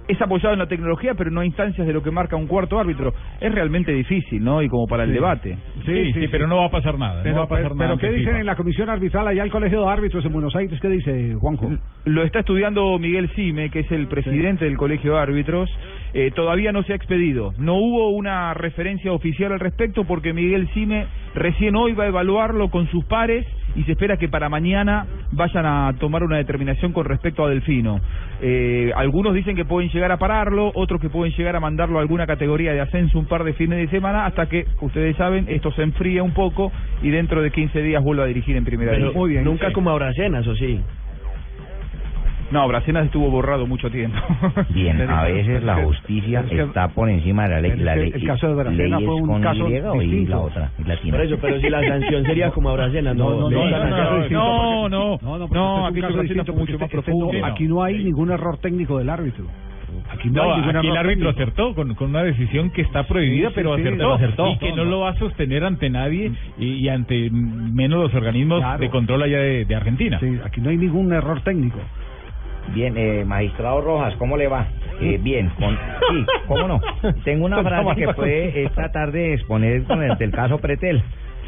es apoyado en la tecnología, pero no a instancias de lo que marca un cuarto árbitro. Es realmente difícil, ¿no? Y como para el Sí. debate. Sí, sí, pero no va a pasar nada. Pero, no va a pasar pero, nada. ¿qué ante dicen FIFA. en la comisión arbitral allá el Colegio de Árbitros en Buenos Aires? ¿Qué dice Juanjo? Lo está estudiando Miguel Cime, que es el presidente del Colegio de Árbitros. Eh, todavía no se ha expedido. No hubo una referencia oficial al respecto porque Miguel Cime recién hoy va a evaluarlo con sus pares y se espera que para mañana vayan a tomar una determinación con respecto a Delfino. Eh, algunos dicen que pueden llegar a pararlo, otros que pueden llegar a mandarlo a alguna categoría de ascenso un par de fines de semana hasta que, ustedes saben, esto se enfríe un poco y dentro de 15 días vuelva a dirigir en primera Pero división. nunca como a Bracena, eso sí. No, Bracenas estuvo borrado mucho tiempo. Bien, a veces la justicia Es que- está por encima de la ley. el- La ley el caso de Bracena ley fue un con caso Y o y distinto. la otra, y. Por eso, pero si la sanción sería como a Bracena, no, No, no, no, no, no, no, este este- no, aquí no hay ningún error técnico del árbitro. Aquí no, No, hay ningún aquí el árbitro técnico. acertó con, con una decisión que está prohibida, Sí, sí, pero, sí, acertó, pero acertó. y que no lo va a sostener ante nadie y, y ante menos los organismos Claro. de control allá de, de Argentina. Sí, aquí no hay ningún error técnico. Bien, eh, magistrado Rojas, ¿cómo le va? Eh, bien, con, sí, ¿cómo no? [laughs] Tengo una frase que puede esta tarde exponer con el del caso Pretel.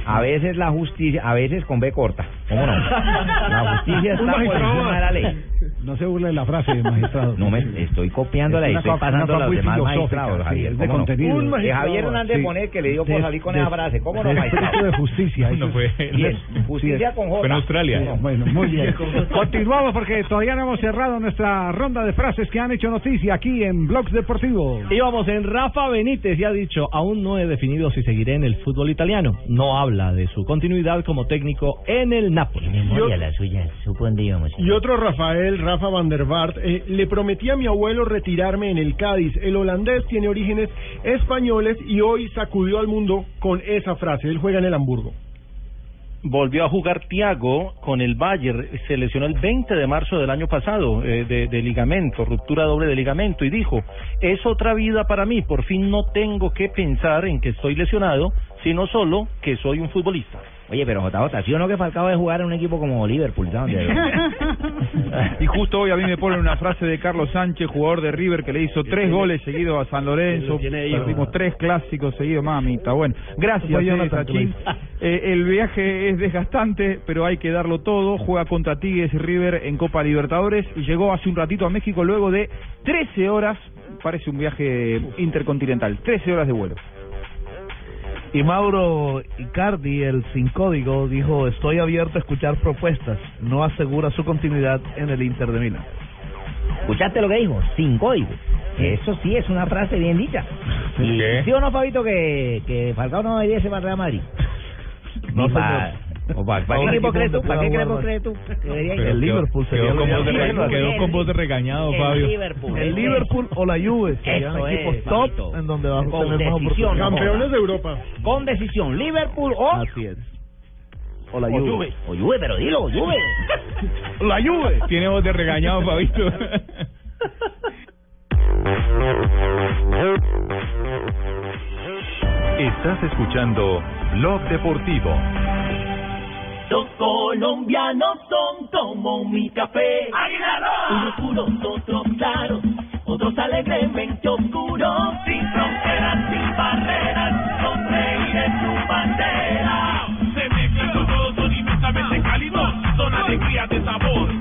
A veces la justicia, a veces con B corta, ¿cómo no? La justicia está por encima de la ley. No se burle de la frase, magistrado. No me estoy copiándola y Es una estoy pasando a los demás magistrados, sí, Javier. es de ¿cómo no? contenido. Un De magistrado, Javier Hernández sí. Bonet, que le dio por De- salir con de- esa frase, ¿cómo no, magistrado? de justicia. No eso- fue. Bien, Sí, justicia es- con J. Fue en Australia. Sí, Bueno, muy bien. [laughs] Continuamos porque todavía no hemos cerrado nuestra ronda de frases que han hecho noticia aquí en Blogs Deportivos. Íbamos en Rafa Benítez y ha dicho, aún no he definido si seguiré en el fútbol italiano. No habla de su continuidad como técnico en el Napoli. Memoria la suya, supo dónde íbamos. Y otro Rafael, Rafa van der Vaart, eh, le prometí a mi abuelo retirarme en el Cádiz. El holandés tiene orígenes españoles y hoy sacudió al mundo con esa frase. Él juega en el Hamburgo. Volvió a jugar Thiago con el Bayern, se lesionó el 20 de marzo del año pasado eh, de, de ligamento, ruptura doble de ligamento y dijo, es otra vida para mí, por fin no tengo que pensar en que estoy lesionado, sino solo que soy un futbolista. Oye, pero JJ, ¿sí o no que Falcao de jugar en un equipo como Liverpool? [laughs] Y justo hoy a mí me ponen una frase de Carlos Sánchez, jugador de River, que le hizo tres goles seguidos a San Lorenzo. Perdimos tres clásicos seguidos, mamita. Bueno, gracias, eh. Eh, el viaje es desgastante, pero hay que darlo todo. Juega contra Tigres y River en Copa Libertadores y llegó hace un ratito a México luego de 13 horas. Parece un viaje intercontinental, 13 horas de vuelo. Y Mauro Icardi, el sin código, dijo, estoy abierto a escuchar propuestas. No asegura su continuidad en el Inter de Milán. ¿Escuchaste lo que dijo? Sin código. Eso sí es una frase bien dicha. [laughs] ¿Y ¿Sí o no, Fabito, que, que Falcao no debería ser para Real Madrid? No, pa- ¿Para qué equipo crees tú? ¿Para qué equipo crees tú? debería ir? Pero quedó- quedó, con voz de, re- quedó con voz de regañado, El Fabio. Liverpool. El Liverpool o la Juve serían Eso es, equipos top en donde va a Con tener más decisión, oportunidades. Campeones de Europa. Con decisión, Liverpool o... Así es. O la o Juve. Juve. O Juve, pero dilo, Juve. [laughs] La Juve. Tiene voz de regañado, Fabito. Estás escuchando Blog Deportivo. Los colombianos son como mi café. Unos puros, otros claros, otros alegremente oscuros. Sin fronteras, sin barreras, sonreír en su bandera. Se mezclan todos, son inmensamente cálidos. Son alegrías de sabor.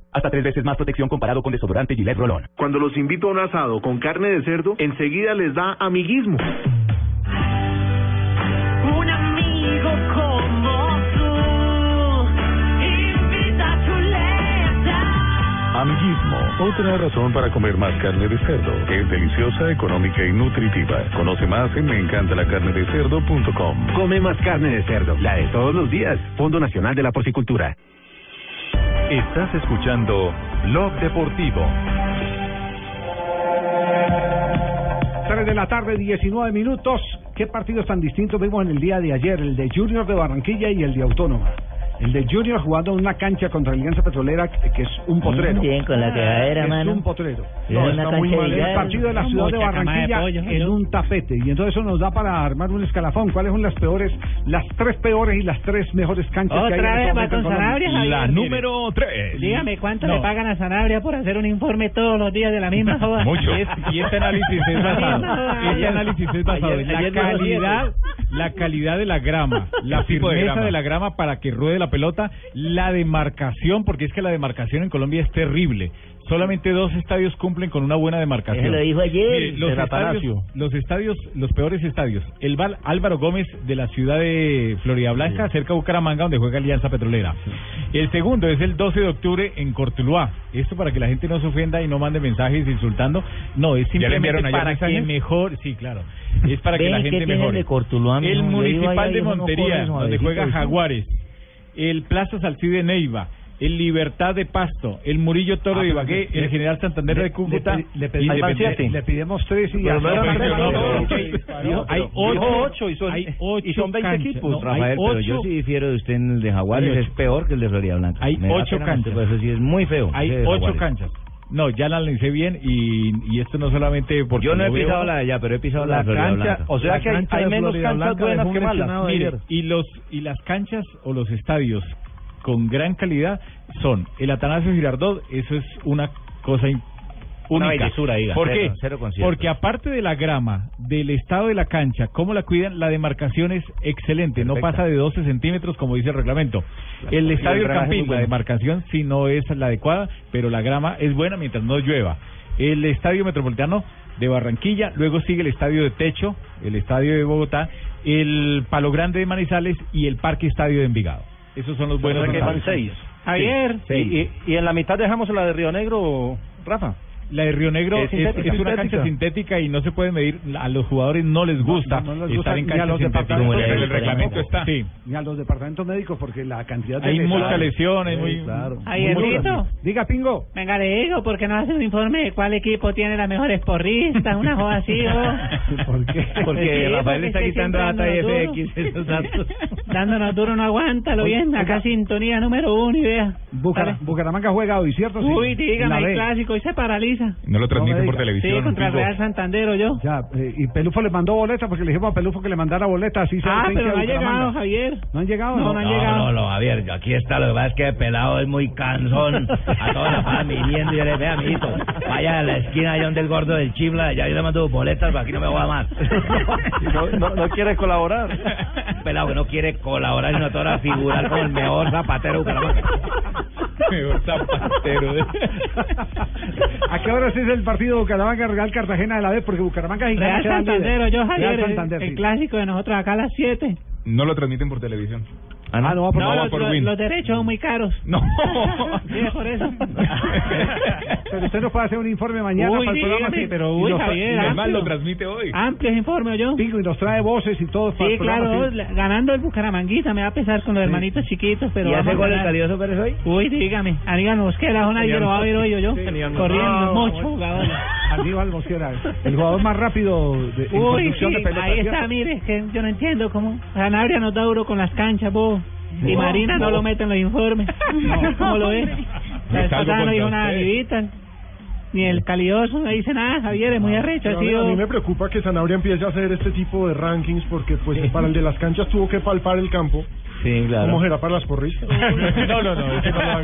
Hasta tres veces más protección comparado con desodorante Gillette Rolón. Cuando los invito a un asado con carne de cerdo, enseguida les da amiguismo. Un amigo como tú invita a chuleta. Amiguismo, otra razón para comer más carne de cerdo. Es deliciosa, económica y nutritiva. Conoce más en meencantalacarnedecerdo.com. Come más carne de cerdo, la de todos los días. Fondo Nacional de la Porcicultura. Estás escuchando Blog Deportivo. 3 de la tarde, 19 minutos. ¿Qué partidos tan distintos vimos en el día de ayer? El de Junior de Barranquilla y el de Autónoma. El del Junior jugando en una cancha contra Alianza Petrolera que es un potrero. Bien, con la quejadera, es mano. un potrero. Es una está muy mal. de El partido de la ciudad de de Barranquilla en ¿no? un tapete. Y entonces eso nos da para armar un escalafón. ¿Cuáles son las peores, las tres peores y las tres mejores canchas que hay en Otra este vez con? Sanabria, Javier. La número 3. Dígame, ¿cuánto No. le pagan a Sanabria por hacer un informe todos los días de la misma [laughs] joda? Mucho. Y, es- y [laughs] este análisis es basado, este análisis es basado en la no calidad, la calidad de la grama, la de firmeza de la grama para que ruede la pelota, la demarcación, porque es que la demarcación en Colombia es terrible. Solamente dos estadios cumplen con una buena demarcación. Eso lo dijo ayer, Mire, los, estadios, los estadios, los peores estadios. El Val Álvaro Gómez de la ciudad de Florida Blanca, cerca de Bucaramanga, donde juega Alianza Petrolera. El segundo es el 12 de octubre en Cortuluá. Esto para que la gente no se ofenda y no mande mensajes insultando. No, es ¿Ya le simplemente para que mejor, sí, claro. Es para que la ¿qué gente mejore. de Cortuluá, el Municipal de Montería, donde juega. Jaguares. El Plaza Salcide Neiva. El Libertad de Pasto, el Murillo Toro Ah, de Ibagué, le- el General Santander le- de Cúcuta, le- le pedimos- Independiente. le pedimos tres y hay ocho, y son- hay y ocho son 20 canchas, equipos, no, Rafael, hay pero yo sí difiero de usted en el de Jaguares, es peor que el de Florida Blanca. Hay ocho pena, canchas. Eso sí es muy feo. Hay ocho canchas. No, ya la analicé bien y, y esto no solamente porque Yo no he lo veo- pisado la de allá, pero he pisado la, de Florida Blanca. o sea que hay, hay menos canchas buenas que malas. Mire, y los y las canchas o los estadios con gran calidad son el Atanasio Girardot, eso es una cosa Una bellezura, diga. ¿Por Cero, qué? cero. Porque aparte de la grama, del estado de la cancha, cómo la cuidan, la demarcación es excelente, no pasa de 12 centímetros como dice el reglamento. El estadio el Campín, la demarcación sí no es la adecuada, pero la grama es buena mientras no llueva. El estadio metropolitano de Barranquilla, luego sigue el estadio de Techo, el estadio de Bogotá, el Palo Grande de Manizales y el Parque Estadio de Envigado. Esos son los buenos. Que van estadios. seis. Javier. Sí. Y, y, y en la mitad dejamos la de Río Negro, Rafa. La de Río Negro Es es, sintética. es una cancha sintética y no se puede medir. A los jugadores no les gusta no les gusta estar en ni a canchas los sintéticas. departamentos el reglamento está. Sí. Ni a los departamentos médicos porque la cantidad de Hay lesiones- mucha lesión, hay muy- claro. Diga, Pingo. Venga, le digo, ¿por qué no hace un informe de cuál equipo tiene las mejores porristas? [laughs] Una joda así, ¿o? ¿Por qué? Porque Sí, Rafael porque está quitando data y dándonos FX, esos datos. [laughs] Dándonos duro, no aguanta, lo bien. Acá oiga. sintonía número uno, y vea. Bucara- Bucaramanga juega hoy, ¿cierto? Sí. Uy, dígame, B. clásico y se paraliza. No lo transmiten me por televisión. Sí, contra. Real Santander o yo. Ya, eh, y Pelufo le mandó boleta porque le dijimos a Pelufo que le mandara boleta. Así Ah, pero no ha llegado. Javier. ¿No han llegado? No, no han llegado. No, no, Javier, aquí está, lo que pasa es que el pelado es muy cansón, a toda la paz viniendo y yo le vea, amiguito, vaya a la esquina allá donde el gordo del chifla, ya yo le mando boletas, pero aquí no me joda más. [laughs] No, no, no quiere colaborar. pelado que no quiere colaborar, sino toda figurar como el mejor zapatero de Bucaramanga. Mejor zapatero. ¿A [laughs] qué hora es el partido Bucaramanga Real Cartagena de la B? Porque Bucaramanga es Real Santander yo, Javier. Real el- Santander, el, sí. clásico de nosotros acá a las 7. No lo transmiten por televisión. Ah, no, va por, No, va los, por los- Win. los derechos son muy caros. No. [laughs] Sí, es por eso. [laughs] Pero usted nos puede hacer un informe mañana Uy, para el programa. sí, pero y uy, nos Javier, Además lo transmite hoy. Amplios informes yo. Pingo, y nos trae voces y todo para Sí, el programa. claro, sí. la- ganando el Bucaramanguita me va a pesar con los hermanitos chiquitos, pero ¿Y hace gol el. Calioso Pérez hoy? Uy, dígame, Aníbal Mosquera, ojo, nadie lo va a ver hoy o yo, corriendo, No, mucho jugador. [laughs] Aníbal Mosquera, el jugador más rápido de, en Uy, sí, de pelota. ahí está, mire, que yo no entiendo cómo Sanabria nos da duro con las canchas, vos. Y Marina no, no. lo mete en los informes. [laughs] ¿Cómo lo ves? La pasada no dijo nada usted. ni el calidoso, no dice nada, Javier, es muy arrecho. Pero Ha a, mí, sido... a mí me preocupa que Sanabria empiece a hacer este tipo de rankings porque pues para el de las canchas tuvo que palpar el campo. Sí, ¿Cómo será para las porristas? [laughs] No, no, no, ese no lo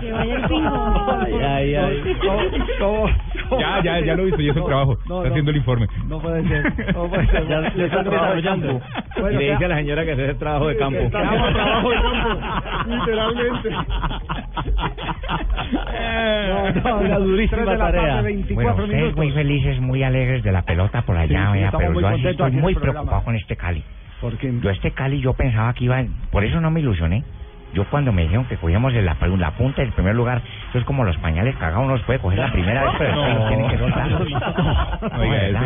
Que vaya el pingo. Ay, ay, ay. ¿Cómo- cómo- Ya, ya, ya lo hizo, ya es el trabajo. No, Está no. haciendo el informe. No puede ser. No puede ser. Ya le están desarrollando. Bueno, le ya- dice a la señora que hace el trabajo de campo. Estamos trabajo de campo, literalmente. [laughs] No, no, Una durísima de la tarea. 24 minutos. muy felices, muy alegres de la pelota por allá, Sí, sí, vea, pero muy yo así estoy muy programa. Preocupado con este Cali. Porque Yo este Cali yo pensaba que iba, por eso no me ilusioné. Yo cuando me dijeron que cogíamos la, la punta del primer lugar, eso es como los pañales cagados, uno los puede coger la primera vez, pero los tienen que soltar.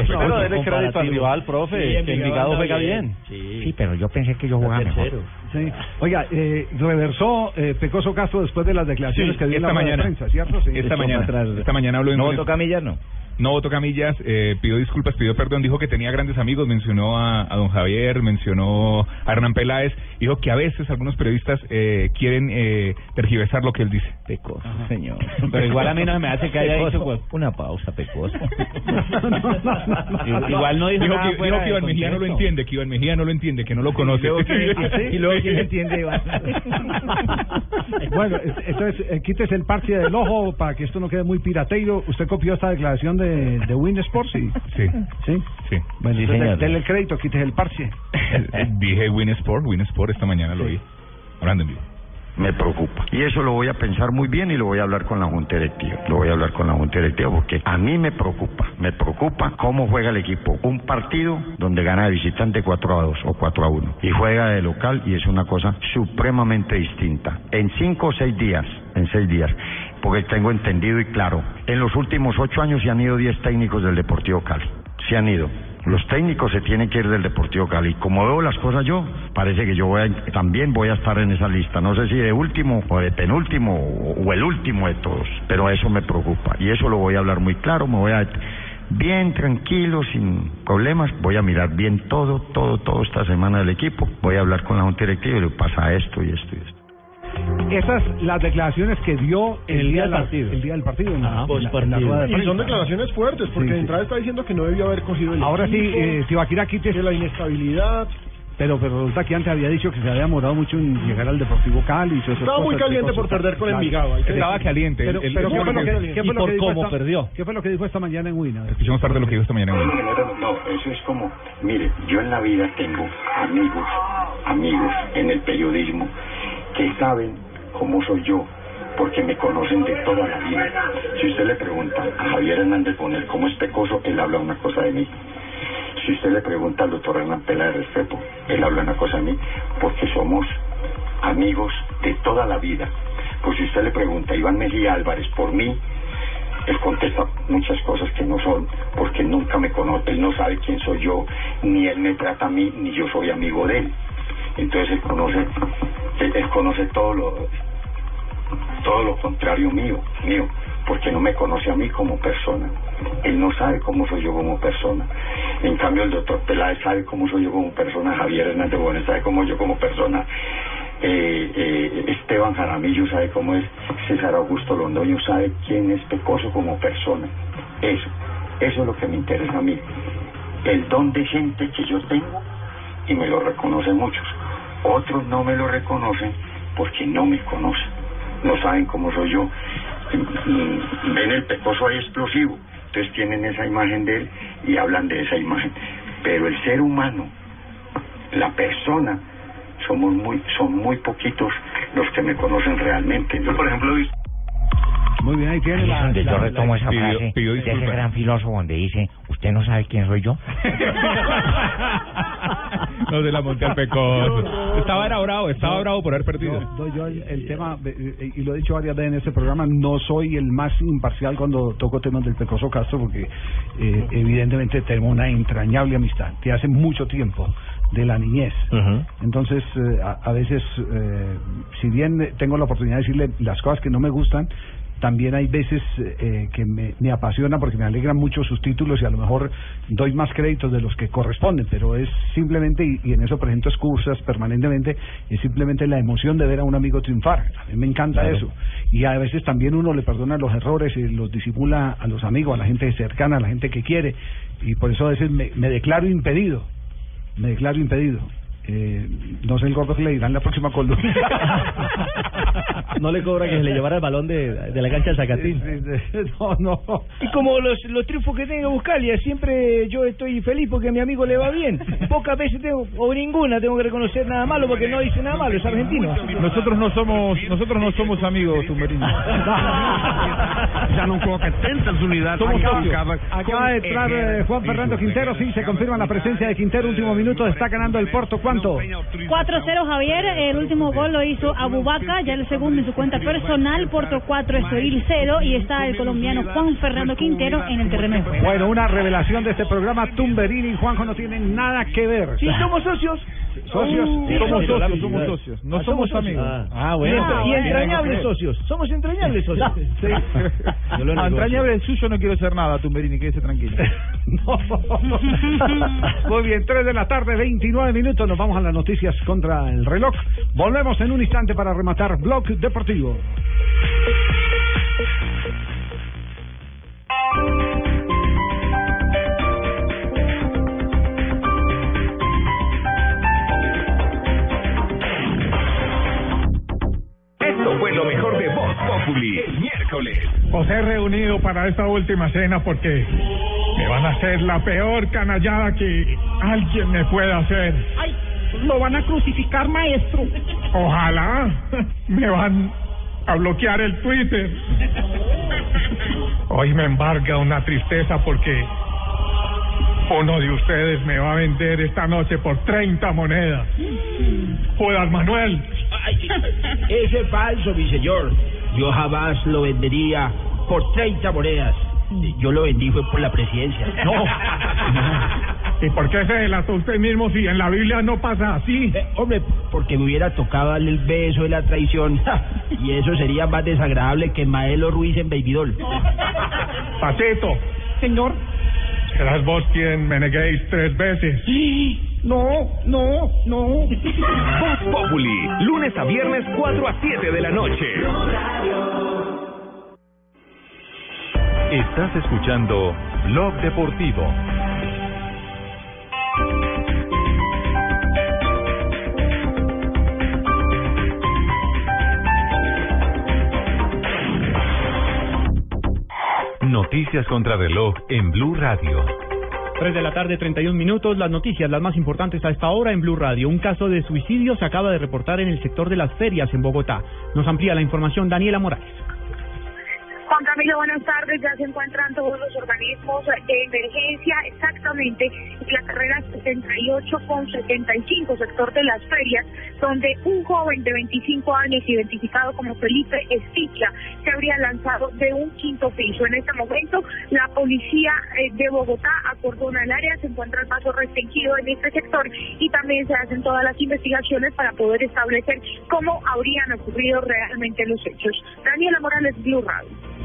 Pero dele crédito al rival, profe, que Envigado juega bien. Sí, pero yo pensé que yo jugaba mejor. Sí. Oiga, eh, reversó eh, Pecoso Castro después de las declaraciones Sí, que dio en la esta de mañana. prensa, ¿cierto? Sí. Esta mañana. Esta mañana habló en ¿No votó Camillas, no? no votó camillas, eh, pidió disculpas, pidió perdón, dijo que tenía grandes amigos, mencionó a, a don Javier, mencionó a Hernán Peláez, dijo que a veces algunos periodistas eh, quieren eh, tergiversar lo que él dice. Pecoso, señor. Pero igual a mí no me hace que haya Pecoso. dicho pues, una pausa, pecoso. [laughs] Igual no dijo dijo nada que, fuera dijo que Iván Mejía no lo entiende, que Iván Mejía no lo entiende, que no lo conoce. luego quién- ¿Ah, sí? y luego [laughs] quién entiende, Iván. [laughs] Bueno, es- entonces eh, quítese el parche del ojo para que esto no quede muy pirateiro. ¿Usted copió esta declaración de, de Win Sports? Sí. Sí. ¿Sí? Sí. Bueno, Sí, entonces, denle el crédito, quítese el parche. [laughs] Dije Win Sport, Win Sport esta mañana lo oí. Hablando en vivo. Me preocupa. Y eso lo voy a pensar muy bien y lo voy a hablar con la Junta Directiva. Lo voy a hablar con la Junta Directiva porque a mí me preocupa. Me preocupa cómo juega el equipo. Un partido donde gana de visitante 4 a 2 o 4 a 1 y juega de local y es una cosa supremamente distinta. En 5 o 6 días, en 6 días, porque tengo entendido y claro, en los últimos 8 años se han ido 10 técnicos del Deportivo Cali. Se han ido. Los técnicos se tienen que ir del Deportivo Cali. Como veo las cosas yo, parece que yo voy a- también voy a estar en esa lista. No sé si de último o de penúltimo o, el último de todos, pero eso me preocupa. Y eso lo voy a hablar muy claro, me voy a bien tranquilo, sin problemas. Voy a mirar bien todo, todo, todo esta semana del equipo. Voy a hablar con la Junta Directiva y le pasa esto y esto y esto. Esas las declaraciones que dio el, El día del partido. El día del partido. en la- Ajá, en la- en la postpartido. rueda de Y son declaraciones fuertes, porque Sí, de sí. entrada está diciendo que no debió haber cogido el Ahora sí, equipo, eh, Tibaquira quites. que la inestabilidad. Pero, pero resulta que antes había dicho que se había demorado mucho en llegar al Deportivo Cali. esas Estaba muy caliente por perder con claro. Envigado, Estaba caliente. Pero, el- pero el- ¿qué fue lo que, porque- qué fue y lo por que dijo cómo esta, perdió. ¿Qué fue lo que dijo esta mañana en Wina? Escuchemos parte de lo que dijo esta mañana. en Win. No, eso es como, mire, yo en la vida tengo amigos, amigos en el periodismo que saben cómo soy yo, porque me conocen de toda la vida. Si usted le pregunta a Javier Hernández Bonet cómo es pecoso, él habla una cosa de mí. Si usted le pregunta al doctor Hernán Pela de Restrepo, él habla una cosa de mí, porque somos amigos de toda la vida. Pues si usted le pregunta a Iván Mejía Álvarez por mí, él contesta muchas cosas que no son, porque nunca me conoce, él no sabe quién soy yo, ni él me trata a mí, ni yo soy amigo de él. Entonces él conoce, él, conoce todo lo, todo lo contrario mío, mío, porque no me conoce a mí como persona. Él no sabe cómo soy yo como persona. En cambio el doctor Peláez sabe cómo soy yo como persona, Javier Hernández Bonet sabe cómo yo como persona, eh, eh, Esteban Jaramillo sabe cómo es, César Augusto Londoño sabe quién es Pecoso como persona. Eso, eso es lo que me interesa a mí. El don de gente que yo tengo y me lo reconocen muchos. Otros no me lo reconocen porque no me conocen. No saben cómo soy yo. Y Ven el pecoso ahí explosivo. Entonces tienen esa imagen de él y hablan de esa imagen. Pero el ser humano, la persona, somos muy, son muy poquitos los que me conocen realmente. Yo, por ejemplo, he Muy bien, ahí tiene Ahí es la, donde la- yo retomo la- esa frase de ese gran filósofo donde dice, ¿usted no sabe quién soy yo? [laughs] No se la monté al pecoso. Estaba era bravo, estaba bravo por haber perdido. No, yo el, el tema, eh, eh, y lo he dicho varias veces en este programa, no soy el más imparcial cuando toco temas del Pecoso Castro, porque eh, evidentemente tenemos una entrañable amistad de hace mucho tiempo, de la niñez. Entonces, eh, a, a veces, eh, si bien tengo la oportunidad de decirle las cosas que no me gustan, también hay veces eh, que me, me apasiona porque me alegran mucho sus títulos y a lo mejor doy más créditos de los que corresponden, pero es simplemente, y, y en eso presento excusas permanentemente, es simplemente la emoción de ver a un amigo triunfar. A mí me encanta Claro. eso. Y a veces también uno le perdona los errores y los disimula a los amigos, a la gente cercana, a la gente que quiere. Y por eso a veces me, me declaro impedido. Me declaro impedido. Eh, no sé el gordo que le dirán la próxima columna. [laughs] No le cobra que se le llevara el balón de, de la cancha al Zacatín. [laughs] No, no. Y como los, los triunfos que tenga Buscalia, siempre yo estoy feliz porque a mi amigo le va bien. Pocas veces tengo, o ninguna, tengo que reconocer nada malo porque no dice nada malo, es argentino. Nosotros no somos, nosotros no somos amigos, Tumberino. [laughs] Ya no creo que tentas unidades. Somos Acaba, acaba de entrar eh, Juan Fernando Quintero, sí, se confirma la presencia de Quintero, último minuto, está ganando el Porto, ¿cuánto? 4-0 Javier, el último gol lo hizo Abubaca, ya el segundo en su cuenta personal, Porto 4, Estoril 0 y está el colombiano Juan Fernando Quintero en el terreno de juego. Bueno, una revelación de este programa, Tumberini y Juanjo no tienen nada que ver. Sí, somos socios. ¿Socios? Somos socios, somos socios. No Ah, somos amigos. Ah, bueno. Y entrañables socios. Somos entrañables [laughs] socios. [laughs] Sí. A entrañable el suyo no quiero hacer nada, Tumberini, quédese tranquilo. [laughs] Muy bien, 3 de la tarde, 29 minutos. Nos vamos a las noticias contra el reloj. Volvemos en un instante para rematar Blog Deportivo. Populi. El miércoles. Os he reunido para esta última cena porque me van a hacer la peor canallada que alguien me pueda hacer. Ay, lo van a crucificar, maestro. Ojalá me van a bloquear el Twitter. Hoy me embarga una tristeza porque uno de ustedes me va a vender esta noche por 30 monedas. Judas Manuel. Ese es falso, mi señor. Yo jamás lo vendería por 30 monedas. Yo lo vendí fue por la presidencia. No. [laughs] ¿Y por qué se delató usted mismo si en la Biblia no pasa así? Eh, hombre, porque me hubiera tocado darle el beso de la traición. [laughs] y eso sería más desagradable que Maelo Ruiz en Babydoll. [laughs] Patito. Señor. Serás vos quien me neguéis tres veces. [gasps] No, no, no. Voz Populi, lunes a viernes 4 a 7 de la noche. Estás escuchando Blog Deportivo. Noticias contra reloj en Blue Radio. 3 de la tarde, 31 minutos. Las noticias, las más importantes a esta hora en Blue Radio. Un caso de suicidio se acaba de reportar en el sector de las ferias en Bogotá. Nos amplía la información Daniela Morales. Juan Camilo, buenas tardes. Ya se encuentran todos los organismos de emergencia exactamente en la carrera 78 con 75, sector de las ferias, donde un joven de 25 años, identificado como Felipe Esticla, se habría lanzado de un quinto piso. En este momento, la policía eh, de Bogotá acordona el área, se encuentra el paso restringido en este sector y también se hacen todas las investigaciones para poder establecer cómo habrían ocurrido realmente los hechos. Daniela Morales, Blue Radio.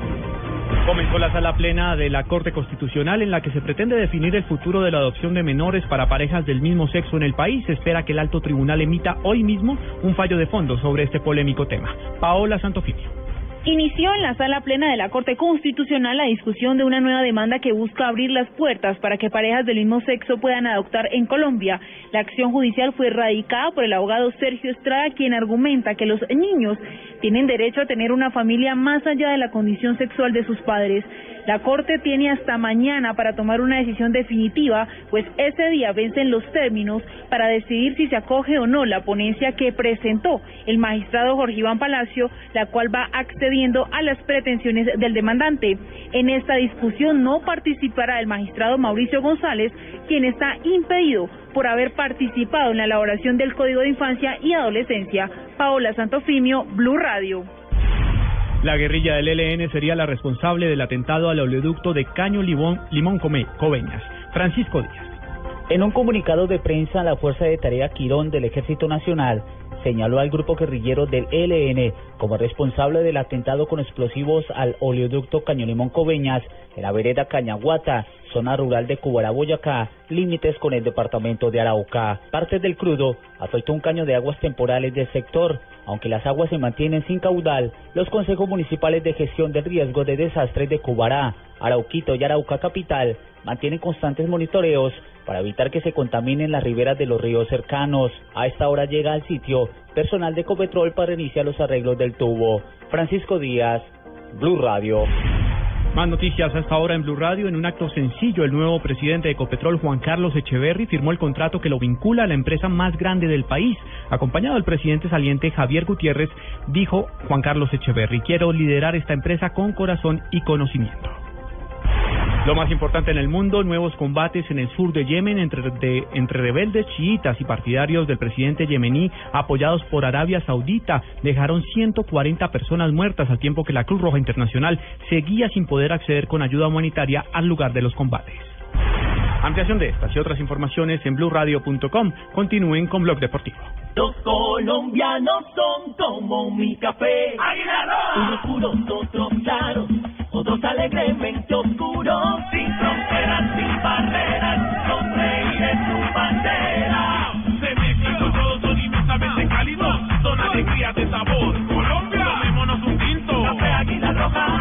Comenzó la sala plena de la Corte Constitucional en la que se pretende definir el futuro de la adopción de menores para parejas del mismo sexo en el país. Se espera que el alto tribunal emita hoy mismo un fallo de fondo sobre este polémico tema. Paola Santofimio. Inició en la sala plena de la Corte Constitucional la discusión de una nueva demanda que busca abrir las puertas para que parejas del mismo sexo puedan adoptar en Colombia. La acción judicial fue radicada por el abogado Sergio Estrada, quien argumenta que los niños tienen derecho a tener una familia más allá de la condición sexual de sus padres. La Corte tiene hasta mañana para tomar una decisión definitiva, pues ese día vencen los términos para decidir si se acoge o no la ponencia que presentó el magistrado Jorge Iván Palacio, la cual va accediendo a las pretensiones del demandante. En esta discusión no participará el magistrado Mauricio González, quien está impedido por haber participado en la elaboración del Código de Infancia y Adolescencia. Paola Santofimio, Blue Radio. La guerrilla del ELN sería la responsable del atentado al oleoducto de Caño Limón, Limón Come- Coveñas. Francisco Díaz. En un comunicado de prensa, la Fuerza de Tarea Quirón del Ejército Nacional señaló al grupo guerrillero del ELN como responsable del atentado con explosivos al oleoducto Cañolimón Coveñas en la vereda Cañaguata, zona rural de Cubará, Boyacá, límites con el departamento de Arauca. Parte del crudo afectó un caño de aguas temporales del sector. Aunque las aguas se mantienen sin caudal, los consejos municipales de gestión del riesgo de desastres de Cubará, Arauquito y Arauca Capital mantienen constantes monitoreos para evitar que se contaminen las riberas de los ríos cercanos. A esta hora llega al sitio personal de Copetrol para iniciar los arreglos del tubo. Francisco Díaz, Blue Radio. Más noticias hasta ahora en Blue Radio. En un acto sencillo, el nuevo presidente de Ecopetrol, Juan Carlos Echeverry, firmó el contrato que lo vincula a la empresa más grande del país. Acompañado del presidente saliente Javier Gutiérrez, dijo Juan Carlos Echeverry, quiero liderar esta empresa con corazón y conocimiento. Lo más importante en el mundo, nuevos combates en el sur de Yemen entre, entre rebeldes chiitas y partidarios del presidente yemení apoyados por Arabia Saudita dejaron 140 personas muertas al tiempo que la Cruz Roja Internacional seguía sin poder acceder con ayuda humanitaria al lugar de los combates. Ampliación de estas y otras informaciones en blueradio.com. Continúen con Blog Deportivo. Los colombianos son como mi café. Unos puros, otros claros, otros alegremente oscuros. Sin fronteras, sin barreras, con reír en su bandera. Mezclan con todos, son inmensamente cálidos. Son alegrías de sabor. Colombia, tomémonos un tinto. Café Águila Roja.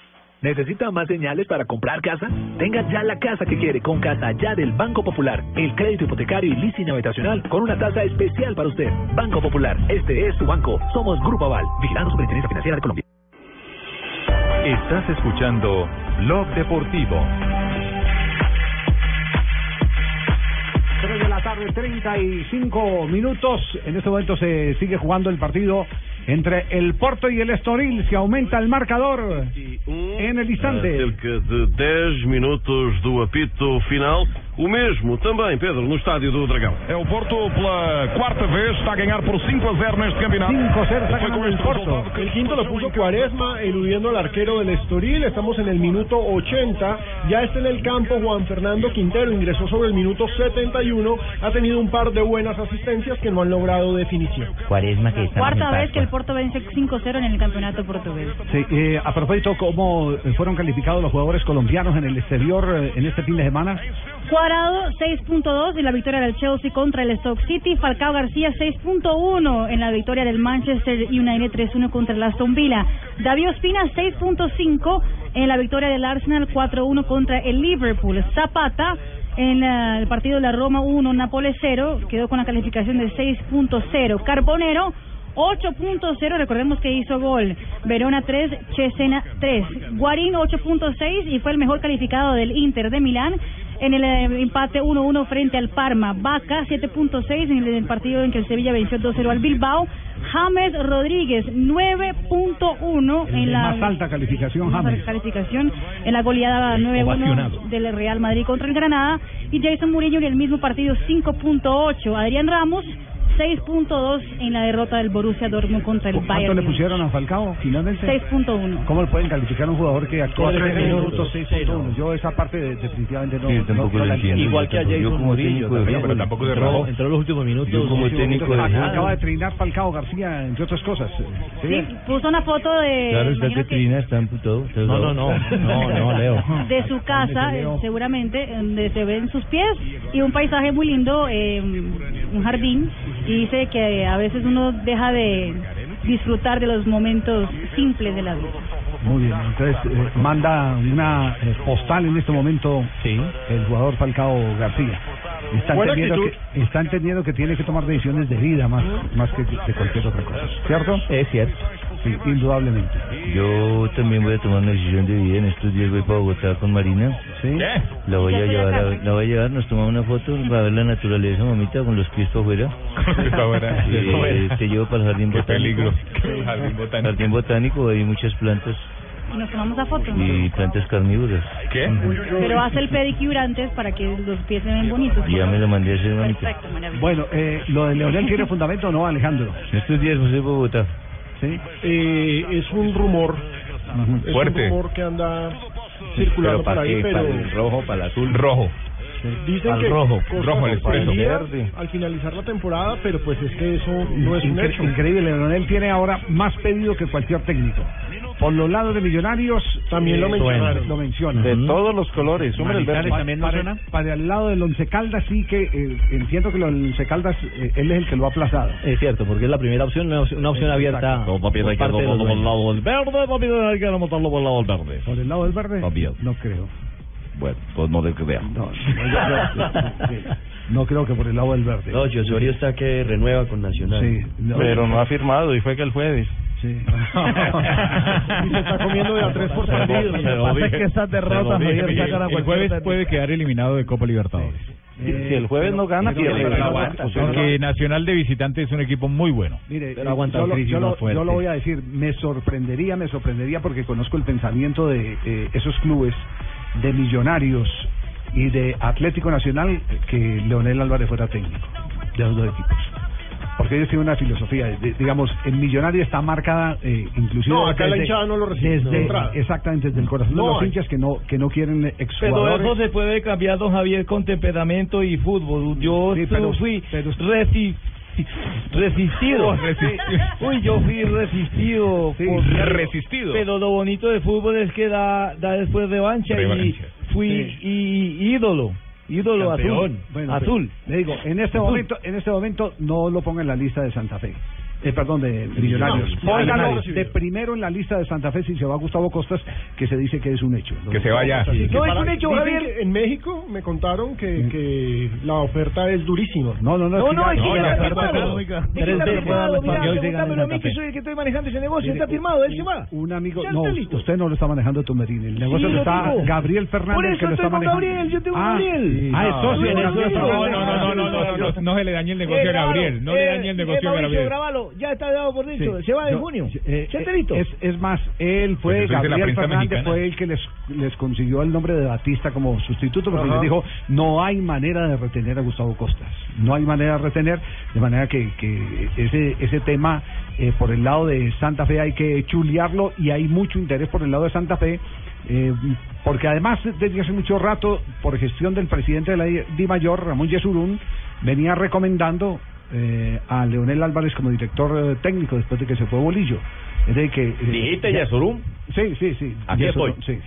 ¿Necesita más señales para comprar casa? Tenga ya la casa que quiere con Casa Ya del Banco Popular. El crédito hipotecario y leasing habitacional con una tasa especial para usted. Banco Popular, este es su banco. Somos Grupo Aval, vigilando Superintendencia Financiera de Colombia. Estás escuchando Blog Deportivo. 3 de la tarde, 35 minutos. En este momento se sigue jugando el partido entre el Porto y el Estoril. Se aumenta el marcador en el instante. cerca de 10 minutos do apito final. O mesmo também, Pedro, no estádio do Dragão. É o Porto pela quarta vez, está a ganhar por 5 a 0 neste campeonato. 5-0 está Foi ganando com el este Porto. El quinto lo puso Cuaresma, eludiendo al arquero del Estoril. Estamos en el minuto 80. Ya está en el campo Juan Fernando Quintero. Ingresó sobre el minuto 71. Ha tenido un par de buenas asistencias que no han logrado definición. Cuaresma que Cuarta vez que el Porto vence 5-0 en el campeonato portugués. Sí, eh, a propósito, ¿cómo fueron calificados los jugadores colombianos en el exterior eh, en este fin de semana? Cuadrado 6.2 en la victoria del Chelsea contra el Stoke City. Falcao García 6.1 en la victoria del Manchester United 3-1 contra el Aston Villa. David Ospina 6.5 en la victoria del Arsenal 4-1 contra el Liverpool. Zapata en la- el partido de la Roma 1, Nápoles 0, quedó con la calificación de 6.0. Carbonero 8.0, recordemos que hizo gol. Verona 3, Chesena 3. Guarín 8.6 y fue el mejor calificado del Inter de Milán en el eh, empate 1-1 frente al Parma. Vaca 7.6 en el, partido en que el Sevilla venció 2-0 al Bilbao. James Rodríguez 9.1 en la Más alta calificación, James. calificación en la goleada 9-1 Ovacionado. del Real Madrid contra el Granada y Jason Murillo en el mismo partido 5.8 Adrián Ramos 6.2 en la derrota del Borussia Dortmund contra el ¿Cuánto Bayern le Múnich. pusieron a Falcao finalmente? 6.1 ¿Cómo le pueden calificar a un jugador que actuó Cuatro 13 minutos, minutos 6.1? Yo esa parte de- definitivamente no. Sí, no- tampoco no la entiendo. Igual que a Yo Jason como Murillo. de también, fútbol, tampoco de reloj. entró en los últimos minutos. Yo como técnico de. Acaba de trinar Falcao García, entre otras cosas. Sí. Sí, puso una foto de Claro, está que Trina está amputado. No, no, no. No, [laughs] no, Leo. de su casa seguramente donde se ven sus pies y un paisaje muy lindo eh, un jardín y dice que a veces uno deja de disfrutar de los momentos simples de la vida Muy bien, entonces eh, manda una eh, postal en este momento el jugador Falcao García. Está entendiendo, que, está entendiendo que tiene que tomar decisiones de vida más, más que de cualquier otra cosa, ¿cierto? Es cierto. Sí, indudablemente. Yo también voy a tomar una decisión de vida. En estos días voy para Bogotá con Marina. ¿Sí? La voy a llevar, a, la voy a llevar, nos tomamos una foto para ver la naturaleza, mamita, con los pies para afuera. Para afuera. Eh, te llevo para el jardín Qué botánico. peligro. Jardín botánico. Jardín botánico, hay muchas plantas y nos tomamos la foto y plantas carnívoras. ¿Qué? pero hace el pedicure antes para que los pies se ven bonitos Ya me lo mandé a hacer, mamita. perfecto maravilloso Bueno, eh, lo de Leonel tiene fundamento o no, Alejandro. En estos días voy a Bogotá. ¿Sí? Eh, es un rumor. Es Fuerte. un rumor que anda circulando por ahí, pero rojo, para el azul? Rojo. dicen Al que rojo, rojo el expreso. al finalizar la temporada, pero pues es que eso no es un hecho. Increíble, Leonel tiene ahora más pedido que cualquier técnico. Por los lados de Millonarios También lo mencionaron. Lo menciona. De todos los colores. Hombre, el verde. Para, para- para el lado del Once Caldas sí que eh, entiendo que del Once Caldas eh, él es el que lo ha aplazado. Es cierto, porque es la primera opción, una opción, una opción abierta. Por parte de los dueños. lado del verde, papi, hay que montarlo por el lado del verde. ¿Por el lado del verde? También. No creo. Bueno, pues no le crean. No, no, yo creo- no creo que por el lado del verde. No, Osorio está que renueva con Nacional. Sí, no. Pero no ha firmado y fue que el jueves. Sí. [laughs] y se está comiendo de a tres por partido. Lo pasa dije, es que lo derrotas, dije, Javier, Miguel. sacan a El cualquier jueves técnico. puede quedar eliminado de Copa Libertadores. Si el jueves no gana, pero- pierde. pero Pero aguanta, aguanta. Porque Nacional de visitante es un equipo muy bueno. Mire, Pero eh, aguanta yo, un lo, crisis yo lo- más fuerte. yo lo voy a decir, me sorprendería, me sorprendería porque conozco el pensamiento de eh, esos clubes, de Millonarios y de Atlético Nacional, que Leonel Álvarez fuera técnico de los dos equipos. Porque ellos tienen una filosofía, de- digamos, en Millonario está marcada, eh, inclusive No, acá la hinchada no lo recibe, desde- de exactamente desde el corazón No de los hay. hinchas que no que no quieren Pero exjugadores. eso se puede cambiar, don Javier, con temperamento y fútbol. Yo Sí, pero- fui resi- resistido. [laughs] [laughs] Uy, yo fui resistido. Sí, por- resistido. Pero lo bonito de fútbol es que da, da después revancha, Revancha. y fui y, ídolo. Ídolo Campeón. azul. Bueno, azul. Le digo, en este Azul. momento, en este momento no lo ponga en la lista de Santa Fe. Eh, perdón, de Millonarios. No, Póngalo Millonarios. de primero en la lista de Santa Fe si se va Gustavo Costas, que se dice que es un hecho. Que se vaya. Sí, No, es un hecho, Javier. En México me contaron que, que la oferta es durísima. No, no, no. No, no, es que no, ya está está firmado. está mira, a mí que soy el que estoy manejando ese negocio, está firmado, él se va. Un amigo, no, usted no lo está manejando Tumerini. El negocio lo está. Gabriel Fernández que lo está manejando. Gabriel, yo tengo ah, Gabriel. Ah, es No, socio no, no, No, no, no, no, no, no, no, no, no se le dañe el negocio Eh, a Gabriel. No le eh, dañe el eh, negocio a Mauricio, Gabriel. Ya está dado por dicho. Sí. Se va Yo- junio. eh, ¿Ya está eh, listo? Es, es más, él fue, Pues Gabriel Fernández mexicana. fue el que les, les consiguió el nombre de Batista como sustituto, porque Ajá. les dijo, no hay manera de retener a Gustavo Costas. No hay manera de retener, de manera que, que ese, ese tema, eh, por el lado de Santa Fe hay que chulearlo y hay mucho interés por el lado de Santa Fe. eh, porque además desde hace mucho rato, por gestión del presidente de la Di Mayor, Ramón Yesurún, venía recomendando eh, a Leonel Álvarez como director eh, técnico después de que se fue Bolillo. Es decir, que, eh, ¿Dijiste ya- Yesurún? Sí, sí, sí. Aquí Yesurún, estoy. Sí,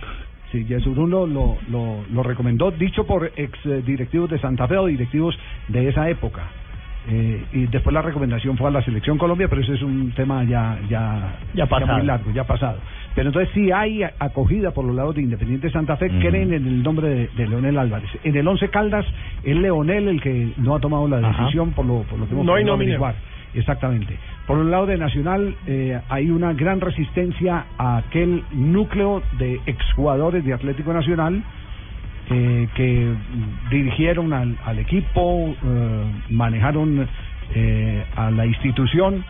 sí Yesurún lo, lo, lo, lo recomendó, dicho por ex eh, directivos de Santa Fe o directivos de esa época. Eh, y después la recomendación fue a la selección Colombia, pero ese es un tema ya ya, Ya pasado. muy largo, ya pasado. Pero entonces sí hay acogida por los lados de Independiente Santa Fe, Ujú. creen en el nombre de, de Leonel Álvarez. En el Once Caldas es Leonel el que no ha tomado la Ajá. decisión por lo, por lo que hemos No podido. Exactamente. Por el lado de Nacional eh, hay una gran resistencia a aquel núcleo de exjugadores de Atlético Nacional eh, que mm, dirigieron al, al equipo, eh, manejaron eh, a la institución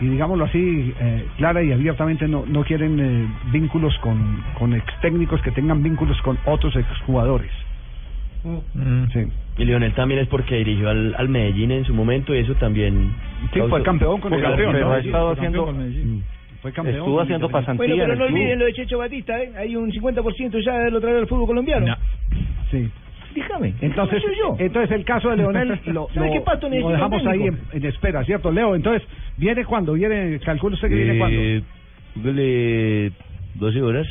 y digámoslo así, eh, clara y abiertamente no, no quieren eh, vínculos con, con ex técnicos que tengan vínculos con otros exjugadores. Sí. Y Leonel también es porque dirigió al, al Medellín en su momento y eso también... Sí, fue campeón con Fue el campeón, pero ¿no? ha estado Fue haciendo- campeón con Medellín. Fue campeón Estuvo haciendo Independiente. pasantía Bueno, en pero no olviden lo de Checho Batista, ¿eh? Hay un 50% ya de lo traer al fútbol colombiano. Sí. Dígame. Entonces, ¿cómo soy yo? entonces el caso de Leonel [laughs] lo, ¿Sabe lo- qué pasto lo dejamos ahí en, en espera, ¿cierto, Leo? Entonces, ¿viene cuándo? ¿Viene, calcula usted que viene cuándo? Eh, póngale 12 horas.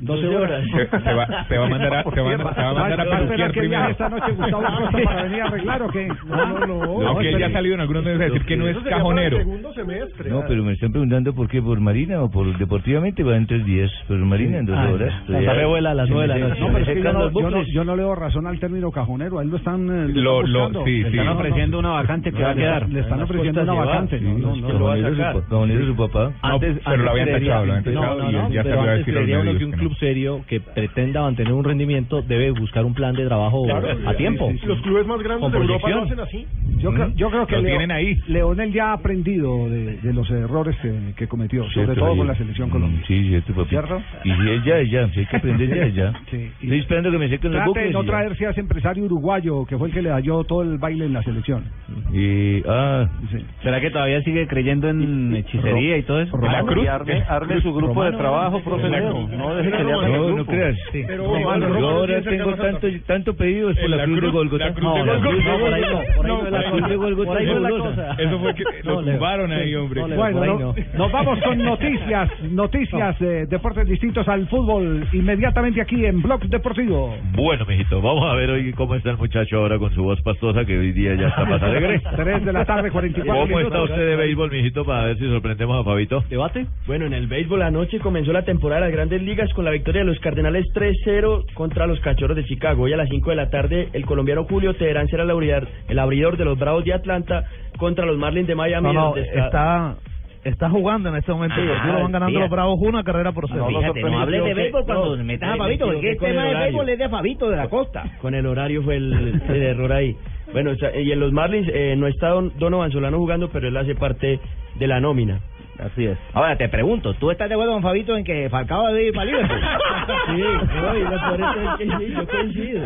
12 horas. Se, se va, se va a mandar a, [laughs] se va, a- se va a mandar a ¿Va peluquear primero. esta noche Gustavo Costa para venir a arreglar o qué? No, no, no. No, que él ya ha salido en algunos medios a decir que no es cajonero. segundo semestre. No, pero me están preguntando por qué, por Marina o por deportivamente va en tres días, pero Marina en dos Ah, horas. ya. Ya- Santa Fe vuela a las se nueve de la se- noche. No, se pero es que yo no, yo, no, yo no le doy razón al término cajonero. A él lo están, eh, Lo- están lo- buscando. sí, Le sí. están ofreciendo una vacante que va a quedar. Le están ofreciendo una vacante. No, no, lo va a sacar. cajonero su papá. Antes, pero lo había empezado, lo había empezado y ya salió a decir no. club serio que pretenda mantener un rendimiento debe buscar un plan de trabajo Claro, a tiempo. Los clubes más grandes de Europa lo hacen así. Yo creo, yo creo que Lo Leo- tienen ahí. Leonel ya ha aprendido de, de los errores que, que cometió, sobre Cierto, todo con la selección Mm, Colombia. Sí, cierto, papi. ¿Cierto? Y si es ya, es ya. Si hay que aprender ya, es ya. Sí. Y Estoy esperando que me sequen los de no traerse a ese empresario uruguayo que fue el que le halló todo el baile en la selección. Y, ah, ¿Será que todavía sigue creyendo en hechicería y todo eso? Cruz. Y arme, arme su grupo de trabajo, profe. No deje que le el no, no grupo. creas. Pero Yo ahora tengo tanto, tanto pedido es por la, la cruz, de Golgota. de de No, por ahí no, por ahí no la cruz de Golgota es. Eso fue que lo tumbaron ahí, hombre. Bueno, nos vamos con noticias, noticias, eh, deportes distintos al fútbol, inmediatamente aquí en Blog Deportivo. Bueno, mijito, vamos a ver hoy cómo está el muchacho ahora con su voz pastosa, que hoy día ya está más alegre. 3 de la tarde, 44 ¿Cómo está usted de béisbol, mijito, para ver si sorprendemos a Fabito? ¿Debate? Bueno, en el béisbol anoche comenzó la temporada de las grandes ligas con la victoria de los Cardenales 3-0 contra los Cachorros de Chicago. Hoy a las 5 de la tarde el colombiano Julio Teherán será el abridor, el abridor de los Bravos de Atlanta contra los Marlins de Miami. No, no, donde está- está, está jugando en este momento y Ah, van ganando fíjate. los Bravos una carrera por cero. Fíjate, no hables de béisbol cuando no, metas a Fabito, porque el tema el de horario. béisbol es de Fabito de la Costa. [laughs] Con el horario fue el, el error ahí. Bueno, y en los Marlins eh, no está Don, Donovan Solano jugando, pero él hace parte de la nómina. Así es. Ahora te pregunto, ¿tú estás de acuerdo con Fabito en que Falcao debe ir para Liverpool? [laughs] Sí, no, y lo peor es que sí, yo coincido.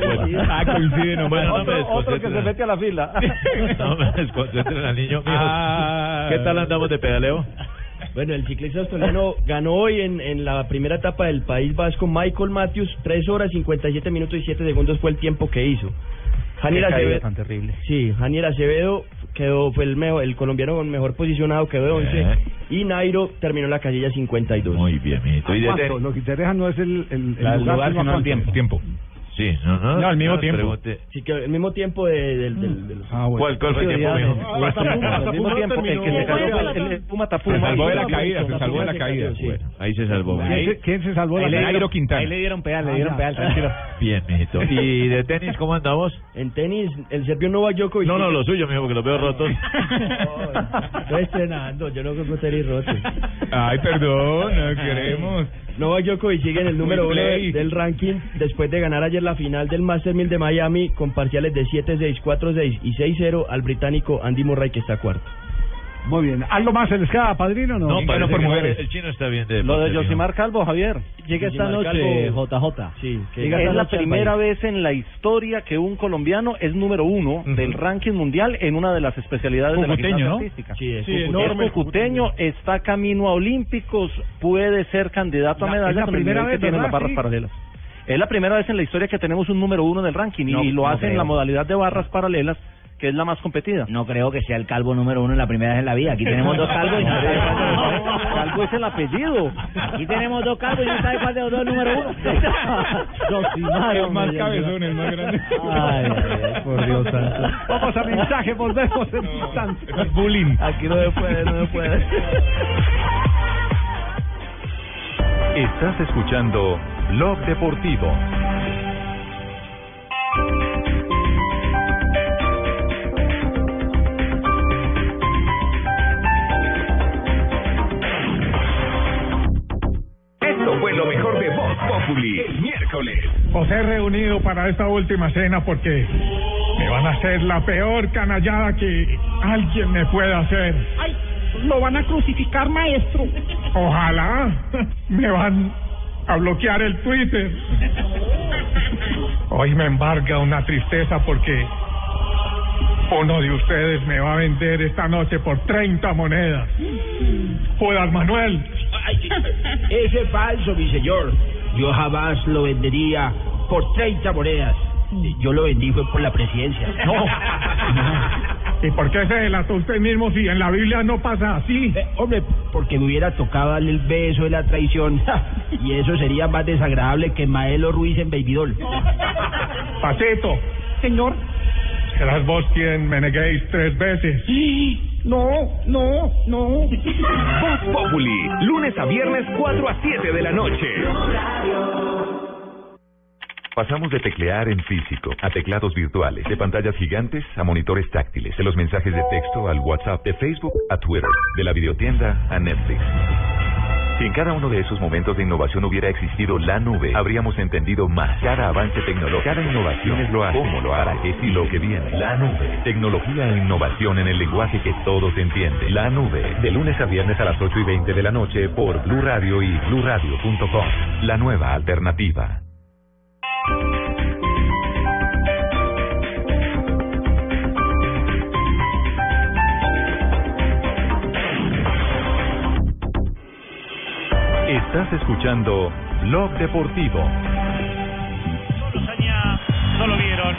Yo coincido. Ah, coincide nomás. No me otro, otro que se mete a la fila. [laughs] No me desconcentren al niño mío. Ah. ¿Qué tal andamos de pedaleo? Bueno, el ciclista australiano ganó hoy en, en la primera etapa del País Vasco Michael Matthews, 3 horas 57 minutos y 7 segundos fue el tiempo que hizo. Caída Acevedo, tan terrible. sí, Janiel Acevedo quedó, fue el mejor, el colombiano mejor posicionado, quedó de 11, Eh. y Nairo terminó en la casilla 52. Muy bien, mijito. ¿Y de ¿Cuánto? tenis? Lo que interesa no es el, el, el lugar, lugar, sino sino el tiempo. tiempo. Sí, no, no. No, al mismo no, tiempo. pregunte. Sí, que el mismo tiempo de, del, del, del- Ah, bueno. ¿Cuál, cuál fue el tiempo, mijo? hasta al mismo tiempo, el que se terminó. cayó fue el, el Puma Se Tapuma. salvó de la caída, se salvó de la caída. Bueno. Ahí se salvó. ¿Quién, se, se salvó la Ahí le caída? Nairo Quintana. Ahí le dieron pedal, le Ah, dieron pedal, tranquilo. Bien, mijito. ¿Y de tenis cómo andamos? En tenis, el serbio Novak Djokovic... No, no, lo suyo, mijo, porque los veo rotos. [laughs] Estoy estrenando, yo no compro tenis rotos. Ay, perdón, no queremos. Novak Djokovic sigue en el número uno del ranking después de ganar ayer la final del Master 1000 de Miami con parciales de 7-6, 4-6 y 6-0 al británico Andy Murray que está cuarto. Muy bien. ¿Algo más se les queda, padrino o no? No, parece por mujeres. el chino está bien de Lo de. Josimar Calvo, Javier. Llega esta noche, Calvo- JJ. Sí, que Llega es la primera vez en la historia que un colombiano es número uno del ranking mundial en una de las especialidades de la ¿no? artística. Sí, es Sí, enorme. Es cucuteño, está camino a Olímpicos, puede ser candidato a La- medallas es la el primera vez, que ¿verdad? las barras Sí. paralelas. Es la primera vez en la historia que tenemos un número uno del ranking No, y lo no hace en la modalidad de barras paralelas, que es la más competida. No creo que sea el calvo número uno en la primera vez en la vida. Aquí tenemos dos calvos y no sabe cuál de los dos. Calvo es el apellido. Aquí tenemos dos calvos y no sabe cuál de los dos es número uno. [laughs] Josimar, Es más cabezón, es más grande. Ay, ay, ay, por Dios santo. Vamos a mensaje, volvemos en instante. Es bullying. Aquí no se puede, no se puede. Estás escuchando Blog Deportivo. Fue lo mejor de Voz Populi el miércoles. Os he reunido para esta última cena porque me van a hacer la peor canallada que alguien me pueda hacer. Ay, lo van a crucificar, maestro. Ojalá me van a bloquear el Twitter. Hoy me embarga una tristeza porque uno de ustedes me va a vender esta noche por 30 monedas. Judas Manuel. Ay, ese es falso, mi señor. Yo jamás lo vendería por 30 monedas. Yo lo vendí fue por la presidencia. No. ¿Y por qué se delató usted mismo si en la Biblia no pasa así? Eh, hombre, porque me hubiera tocado darle el beso de la traición. [laughs] y eso sería más desagradable que Maelo Ruiz en Babydoll. Pacito, Señor. serás vos quien me neguéis tres veces. No, no, no. Voz Populi, lunes a viernes 4 a 7 de la noche. Pasamos de teclear en físico a teclados virtuales, de pantallas gigantes a monitores táctiles, de los mensajes de texto al WhatsApp, de Facebook a Twitter, de la videotienda a Netflix. Si en cada uno de esos momentos de innovación hubiera existido la nube, habríamos entendido más. Cada avance tecnológico, cada innovación es lo hace, cómo lo hará, qué y lo que viene. La nube. Tecnología e innovación en el lenguaje que todos entienden. La nube. De lunes a viernes a las 8 y 20 de la noche por Blue Radio y BlueRadio.com. La nueva alternativa. Estás escuchando Blog Deportivo. No lo vieron.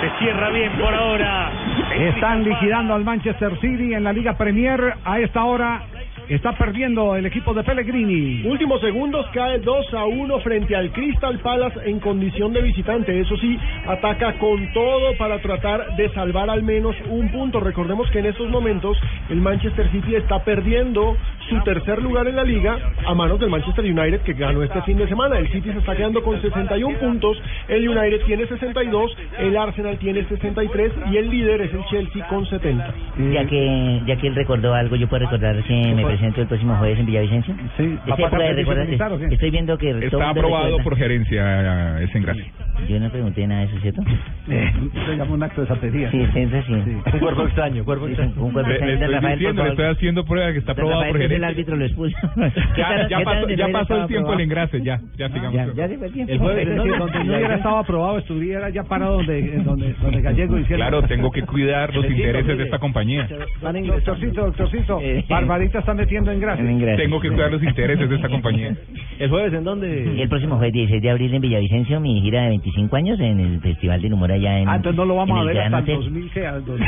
Se cierra bien por ahora. Están liquidando al Manchester City en la Liga Premier a esta hora. Está perdiendo el equipo de Pellegrini. Últimos segundos cae 2 a 1 frente al Crystal Palace en condición de visitante. Eso sí, ataca con todo para tratar de salvar al menos un punto. Recordemos que en estos momentos el Manchester City está perdiendo su tercer lugar en la liga a manos del Manchester United que ganó este fin de semana. El City se está quedando con 61 puntos, el United tiene 62, el Arsenal tiene 63 y el líder es el Chelsea con 70. Ya que ya que él recordó algo, yo puedo recordar que me presento el próximo jueves en Villavicencio. Sí, ¿Es época de recordar- Estoy viendo que el Está aprobado por gerencia, es en gracia. Yo no pregunté nada de eso, ¿cierto? Se llama un acto de santería. Sí, piensa así. Un cuerpo extraño, cuerpo extraño. Un cuerpo extraño le estoy Rafael, diciendo, por le favor. estoy haciendo prueba que está aprobado por es el gerencia. árbitro lo expulsa. [laughs] ¿Qué Ya, pasó, ya no el tiempo del engrase, ya, ya sigamos. Ya, ya se fue el tiempo. El jueves, es decir, donde no hubiera estado aprobado, estuviera ya parado donde, donde, donde Gallego hiciera. Claro, tengo que cuidar los intereses de esta compañía. Doctorcito, doctorcito, Barbarita está metiendo en grasa. Tengo que cuidar los intereses de esta compañía. [laughs] ¿El jueves en dónde? El próximo jueves 16 de abril en Villavicencio, mi gira de 25 años en el Festival del Humor allá en Ah, entonces no lo vamos en a ver hasta el Hotel. 2000, ¿qué? Al 2000.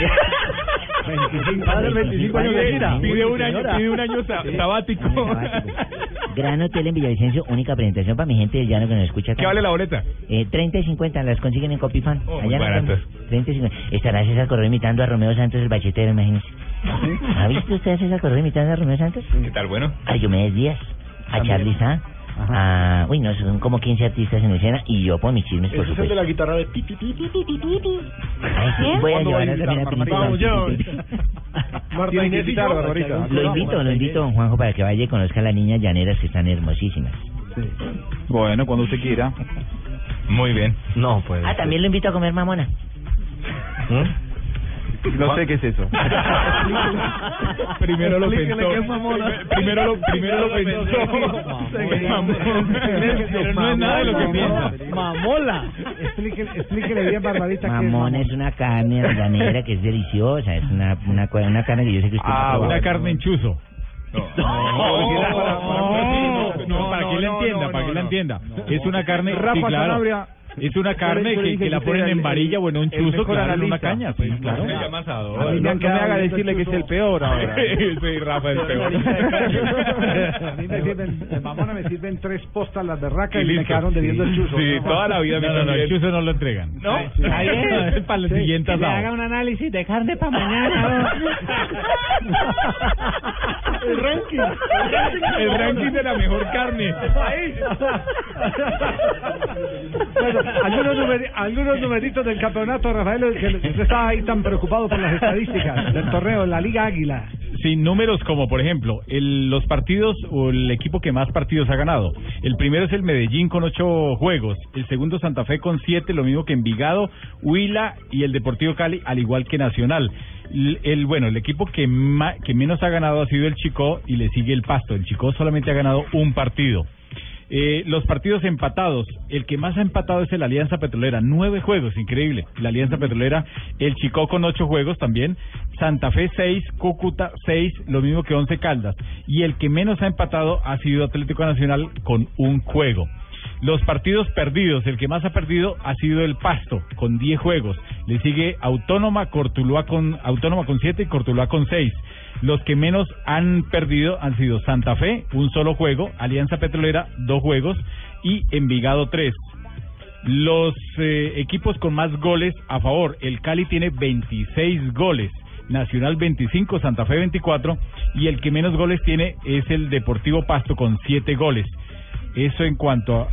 25 Padre, años, 25 años de gira. Pide un año, pide un año sa- sabático. Gran Hotel en Villavicencio, única presentación para mi gente del llano que nos escucha. ¿Qué vale la boleta? Eh, 30 y 50 las consiguen en Copifan. Oh, Allá las baratas. venden. 30 y 50. Estará César Correa imitando a Romeo Santos, el bachetero, imagínese. ¿Ha visto usted a César Correa imitando a Romeo Santos? ¿Qué tal, bueno? A Diomedes Díaz, a Charlie Sá, a... Uy, no, son como 15 artistas en escena y yo por mis chismes, por Ese es el de supuesto. la guitarra de ti, ti, ti, ti, ti, ti, ti. Ay, sí, voy a ¿Cuándo llevar va a también a. Marta [laughs] Inés y. Barbarita. Lo invito, lo invito, don Juanjo, para que vaya y conozca a las niñas llaneras que están hermosísimas. Bueno, cuando usted quiera. Muy bien. No, pues. Ah, también lo invito a comer mamona. No sé qué es eso. primero lo pensó. Primero lo, primero lo pensó. No es nada de lo que piensa. Mamola. Explíquele, explíquele bien, Barbarita. Mamón mamona. es una carne llanera que es deliciosa, es una, una, una carne que yo sé que usted Ah, una carne en chuzo. No, No, no, para que la entienda, para que la entienda. Es una carne, sí, Rafa claro. Sanabria. Es una carne que, que la ponen en varilla o en un chuzo, claro, en una caña, sí, claro. Llama asador. A mí me No, me haga decirle que es el peor ahora. [laughs] Sí, Rafa, el peor. [laughs] A mí me sirven, de mamona me sirven tres postas las berracas y, me listo. quedaron debiendo el chuzo. Sí, toda la vida me No, no, no, el chuzo no lo entregan. ¿No? Es para el siguiente Que le haga asado. un análisis de carne para mañana. [laughs] El ranking. El ranking de la mejor carne. Bueno, algunos, numeri- algunos numeritos del campeonato, Rafael, que usted estaba ahí tan preocupado por las estadísticas del torneo la Liga Águila. Sin números como, por ejemplo, el- los partidos o el equipo que más partidos ha ganado. El primero es el Medellín con ocho juegos. El segundo Santa Fe con siete, lo mismo que Envigado, Huila y el Deportivo Cali, al igual que Nacional. El, el- bueno, el equipo que, ma- que menos ha ganado ha sido el Chico y le sigue el Pasto. El Chico solamente ha ganado un partido. Eh, los partidos empatados, el que más ha empatado es el Alianza Petrolera, nueve juegos, increíble. La Alianza Petrolera, el Chico con ocho juegos también, Santa Fe seis, Cúcuta seis, lo mismo que Once Caldas. Y el que menos ha empatado ha sido Atlético Nacional con un juego. Los partidos perdidos, el que más ha perdido ha sido el Pasto, con 10 juegos. Le sigue Autónoma, Cortuluá con, Autónoma con 7 y Cortuluá con 6. Los que menos han perdido han sido Santa Fe, un solo juego, Alianza Petrolera, dos juegos y Envigado, tres. Los eh, equipos con más goles a favor, el Cali tiene 26 goles. Nacional 25, Santa Fe 24 y el que menos goles tiene es el Deportivo Pasto con 7 goles. Eso en cuanto a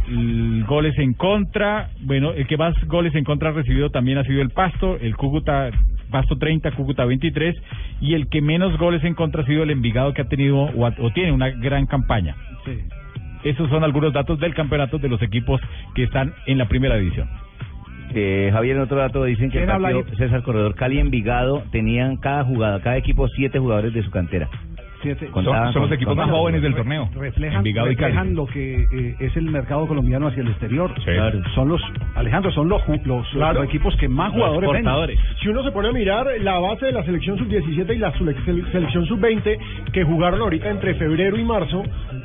goles en contra. Bueno, el que más goles en contra ha recibido también ha sido el Pasto, el Cúcuta, Pasto 30, Cúcuta 23. Y el que menos goles en contra ha sido el Envigado que ha tenido o, o tiene una gran campaña. Esos son algunos datos del campeonato de los equipos que están en la primera división. Eh, Javier, en otro dato dicen que el ¿Quién habla partido? César Corredor Cali Envigado tenían cada jugada, cada equipo siete jugadores de su cantera. Siete. Son- son los equipos más jóvenes del torneo. Reflejan, reflejan lo que eh, es el mercado colombiano hacia el exterior. Sí. Claro. Son los, Alejandro, son los, los, Claro. los equipos que más jugadores venden. Si uno se pone a mirar la base de la selección sub-17 y la selección sub-20 que jugaron ahorita entre febrero y marzo,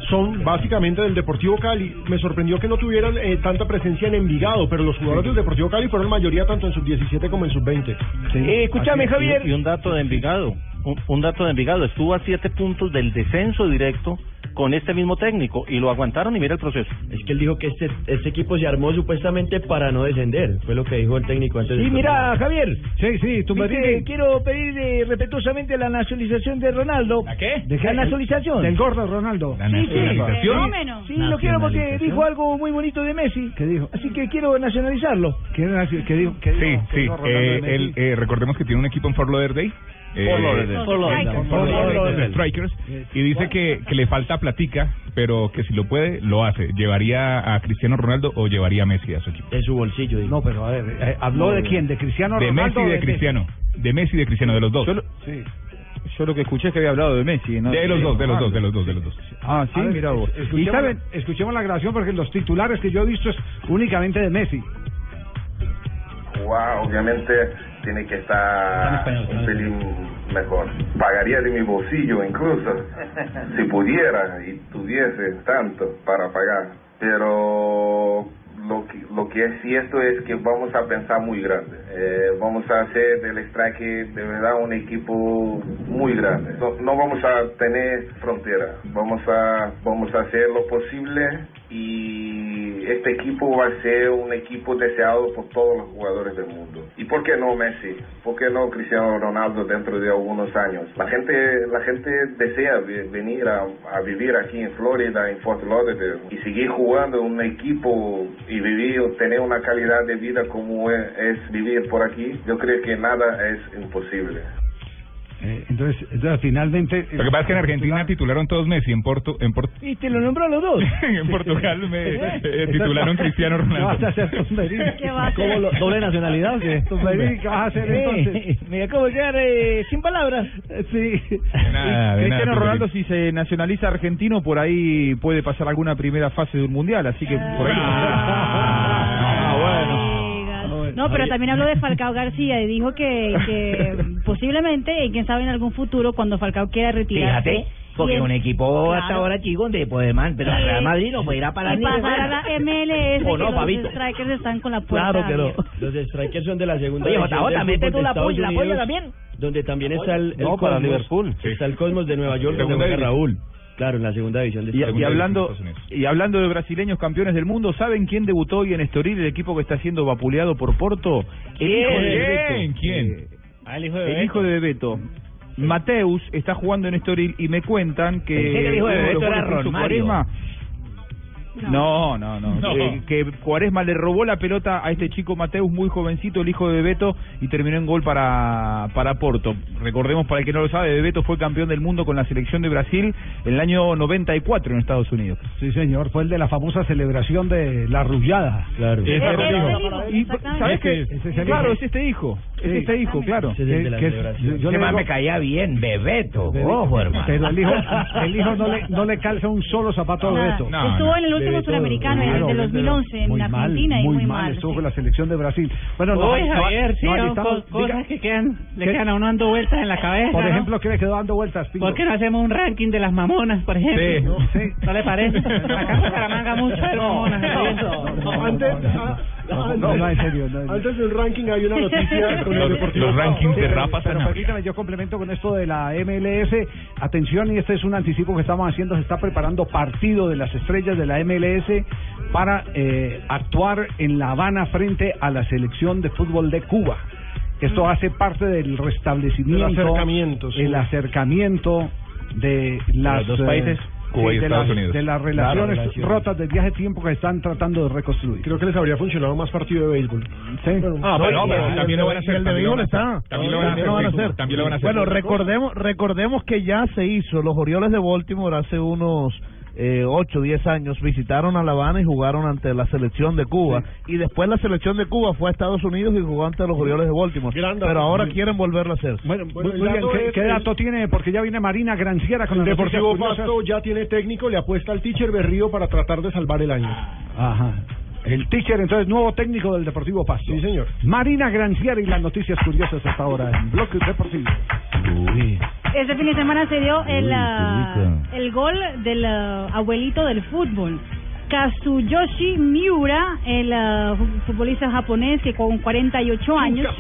son básicamente del Deportivo Cali. Me sorprendió que no tuvieran eh, tanta presencia en Envigado, pero los jugadores del Deportivo Cali fueron mayoría tanto en sub-17 como en sub-20. Eh, escúchame. Javier. Y un dato de Envigado. Un, un dato de Envigado, estuvo a siete puntos del descenso directo con este mismo técnico y lo aguantaron y mira el proceso. Es que él dijo que este, este equipo se armó supuestamente para no descender. Fue lo que dijo el técnico antes. Y del mira, Javier. Sí, sí, tú me dices. Quiero pedir eh, respetuosamente la nacionalización de Ronaldo. ¿La qué? La nacionalización. Del gordo Ronaldo. Sí, sí. Fenómeno. Sí, lo quiero porque dijo algo muy bonito de Messi. ¿Qué dijo? Así que quiero nacionalizarlo. ¿Qué, qué dijo? ¿Qué Sí, dijo? ¿Qué sí. eh, de él, eh, recordemos que tiene un equipo en Fort Lauderdale. Eh. Strikers. Y dice que, que le falta platica, pero que si lo puede, lo hace. ¿Llevaría a Cristiano Ronaldo o llevaría a Messi a su equipo? En su bolsillo. No, pero a ver, eh, ¿habló de quién? ¿De Cristiano De Ronaldo? Messi y o de Cristiano. De Messi y de Cristiano, de los dos. Sí. Yo lo que escuché es que había hablado de Messi. ¿no? De los dos, de los dos, de los dos, de los dos. Ah, sí, ver, mira vos. Escuchemos, Y saben, escuchemos la grabación porque los titulares que yo he visto es únicamente de Messi. Wow, obviamente tiene que estar un pelín mejor. Pagaría de mi bolsillo incluso, [laughs] si pudiera y tuviese tanto para pagar. Pero lo que, lo que es cierto es que vamos a pensar muy grande. Eh, vamos a hacer del Strike de verdad un equipo muy grande. No, no vamos a tener frontera. Vamos a, vamos a hacer lo posible y este equipo va a ser un equipo deseado por todos los jugadores del mundo. ¿Y por qué no Messi? ¿Por qué no Cristiano Ronaldo dentro de algunos años? La gente, la gente desea venir a, vivir aquí en Florida, en Fort Lauderdale, y seguir jugando un equipo y vivir, tener una calidad de vida como es vivir por aquí. Yo creo que nada es imposible. Eh, entonces, entonces, finalmente... Lo que pasa es que en Argentina titularon todos Messi, en Porto, en Porto, Y te lo nombró a los dos. [laughs] en Portugal me eh, titularon Cristiano ¿Qué vas a Ronaldo. hacer? ¿Qué va a hacer? ¿Cómo lo- ¿Doble nacionalidad o qué? [laughs] ¿qué vas a hacer entonces? Eh, me acabo de quedar eh, sin palabras. Sí. Nada, de Cristiano nada, Ronaldo, si se nacionaliza argentino, por ahí puede pasar alguna primera fase de un mundial, así que por ahí. Ah. No, pero también habló de Falcao García y dijo que, que [laughs] posiblemente, y quién sabe en algún futuro, cuando Falcao quiera retirarse. Fíjate, porque es- un equipo hasta Claro. ahora chico donde puede man, pero el Real Madrid no puede ir a parar y ni pasar a la MLS, ¿O no, que los strikers están con la puerta Claro que no. Los strikers son de la segunda Oye, del mete tú la polla, la polla también. Donde también está el, el No, para Cosmos, Liverpool. Está el Cosmos de Nueva York, donde. Raúl. Claro, en la segunda división de Y, Estados y Unidos. hablando y hablando de brasileños campeones del mundo, ¿saben quién debutó hoy en Estoril, el equipo que está siendo vapuleado por Porto? El hijo de ¿Quién? Bebeto. ¿Quién? Eh, el hijo de Bebeto. Mateus está jugando en Estoril y me cuentan que el hijo de Bebeto era No, no, no. No. Eh, que Cuaresma le robó la pelota a este chico Mateus, muy jovencito, el hijo de Bebeto, y terminó en gol para, para Porto. Recordemos, para el que no lo sabe, Bebeto fue campeón del mundo con la selección de Brasil en el año 94 en Estados Unidos. Sí, señor, fue el de la famosa celebración de la rullada. Claro. Y, exactamente. ¿Sabes qué? Es Claro, es este hijo. Es Sí. este hijo, claro. Ese es el de la Que- que- yo le digo- me caía bien, Bebeto. Bebeto. Ojo, hermano. Pero el hijo, el hijo no, le, no le calza un solo zapato a. Bebeto. No, Estuvo no. en el último suramericano, en el claro, de Bebeto, 2011, en muy Argentina, mal, y muy, mal. sí. con la selección de Brasil. Bueno, no, Javier, sí, cosas diga- que quedan, le ¿Qué? quedan a uno dando vueltas en la cabeza. Por ¿no? ejemplo, ¿qué le quedó dando vueltas, Pingo? ¿Por qué no hacemos un ranking de las mamonas, por ejemplo? Sí. ¿No le parece? Acá en Bucaramanga mucho de mamonas. No, antes, No, en serio. no, Antes del ranking hay una noticia [laughs] con el Los, Deportivo los rankings de Rafa Pero permítame, yo complemento con esto de la MLS. Atención, y este es un anticipo que estamos haciendo. Se está preparando partido de las estrellas de la MLS para eh, actuar en La Habana frente a la selección de fútbol de Cuba. Esto hace parte del restablecimiento, Del acercamiento, sí. el acercamiento de las los dos eh, países, Cuba y de Estados las- Unidos. de las Claro, relaciones relaciones. rotas desde hace tiempo que están tratando de reconstruir. Creo que les habría funcionado más partido de béisbol. Sí. Ah, pero- pero también lo van a hacer, el de béisbol está. También lo van a hacer, también lo van a hacer. Bueno, recordemos, recordemos que ya se hizo. Los Orioles de Baltimore hace unos eh, 8, 10 años visitaron a La Habana y jugaron ante la selección de Cuba. Y después la selección de Cuba fue a Estados Unidos y jugó ante los Orioles de Baltimore. Pero ahora Sí. quieren volverlo a hacer. Bueno, Bueno, muy bien. ¿Qué, es- qué dato tiene? Porque ya viene Marina Granciera con El Deportivo. Pasto ya tiene técnico, le apuesta al teacher Berrío para tratar de salvar el año. Ajá. El teacher, entonces, nuevo técnico del Deportivo Pasto. Sí, señor. Marina Granciera y las noticias curiosas hasta ahora en Bloque Deportivo. Este fin de semana se dio el, rica. el gol del ah, abuelito del fútbol. Kazuyoshi Miura, el fu- futbolista japonés que con 48 años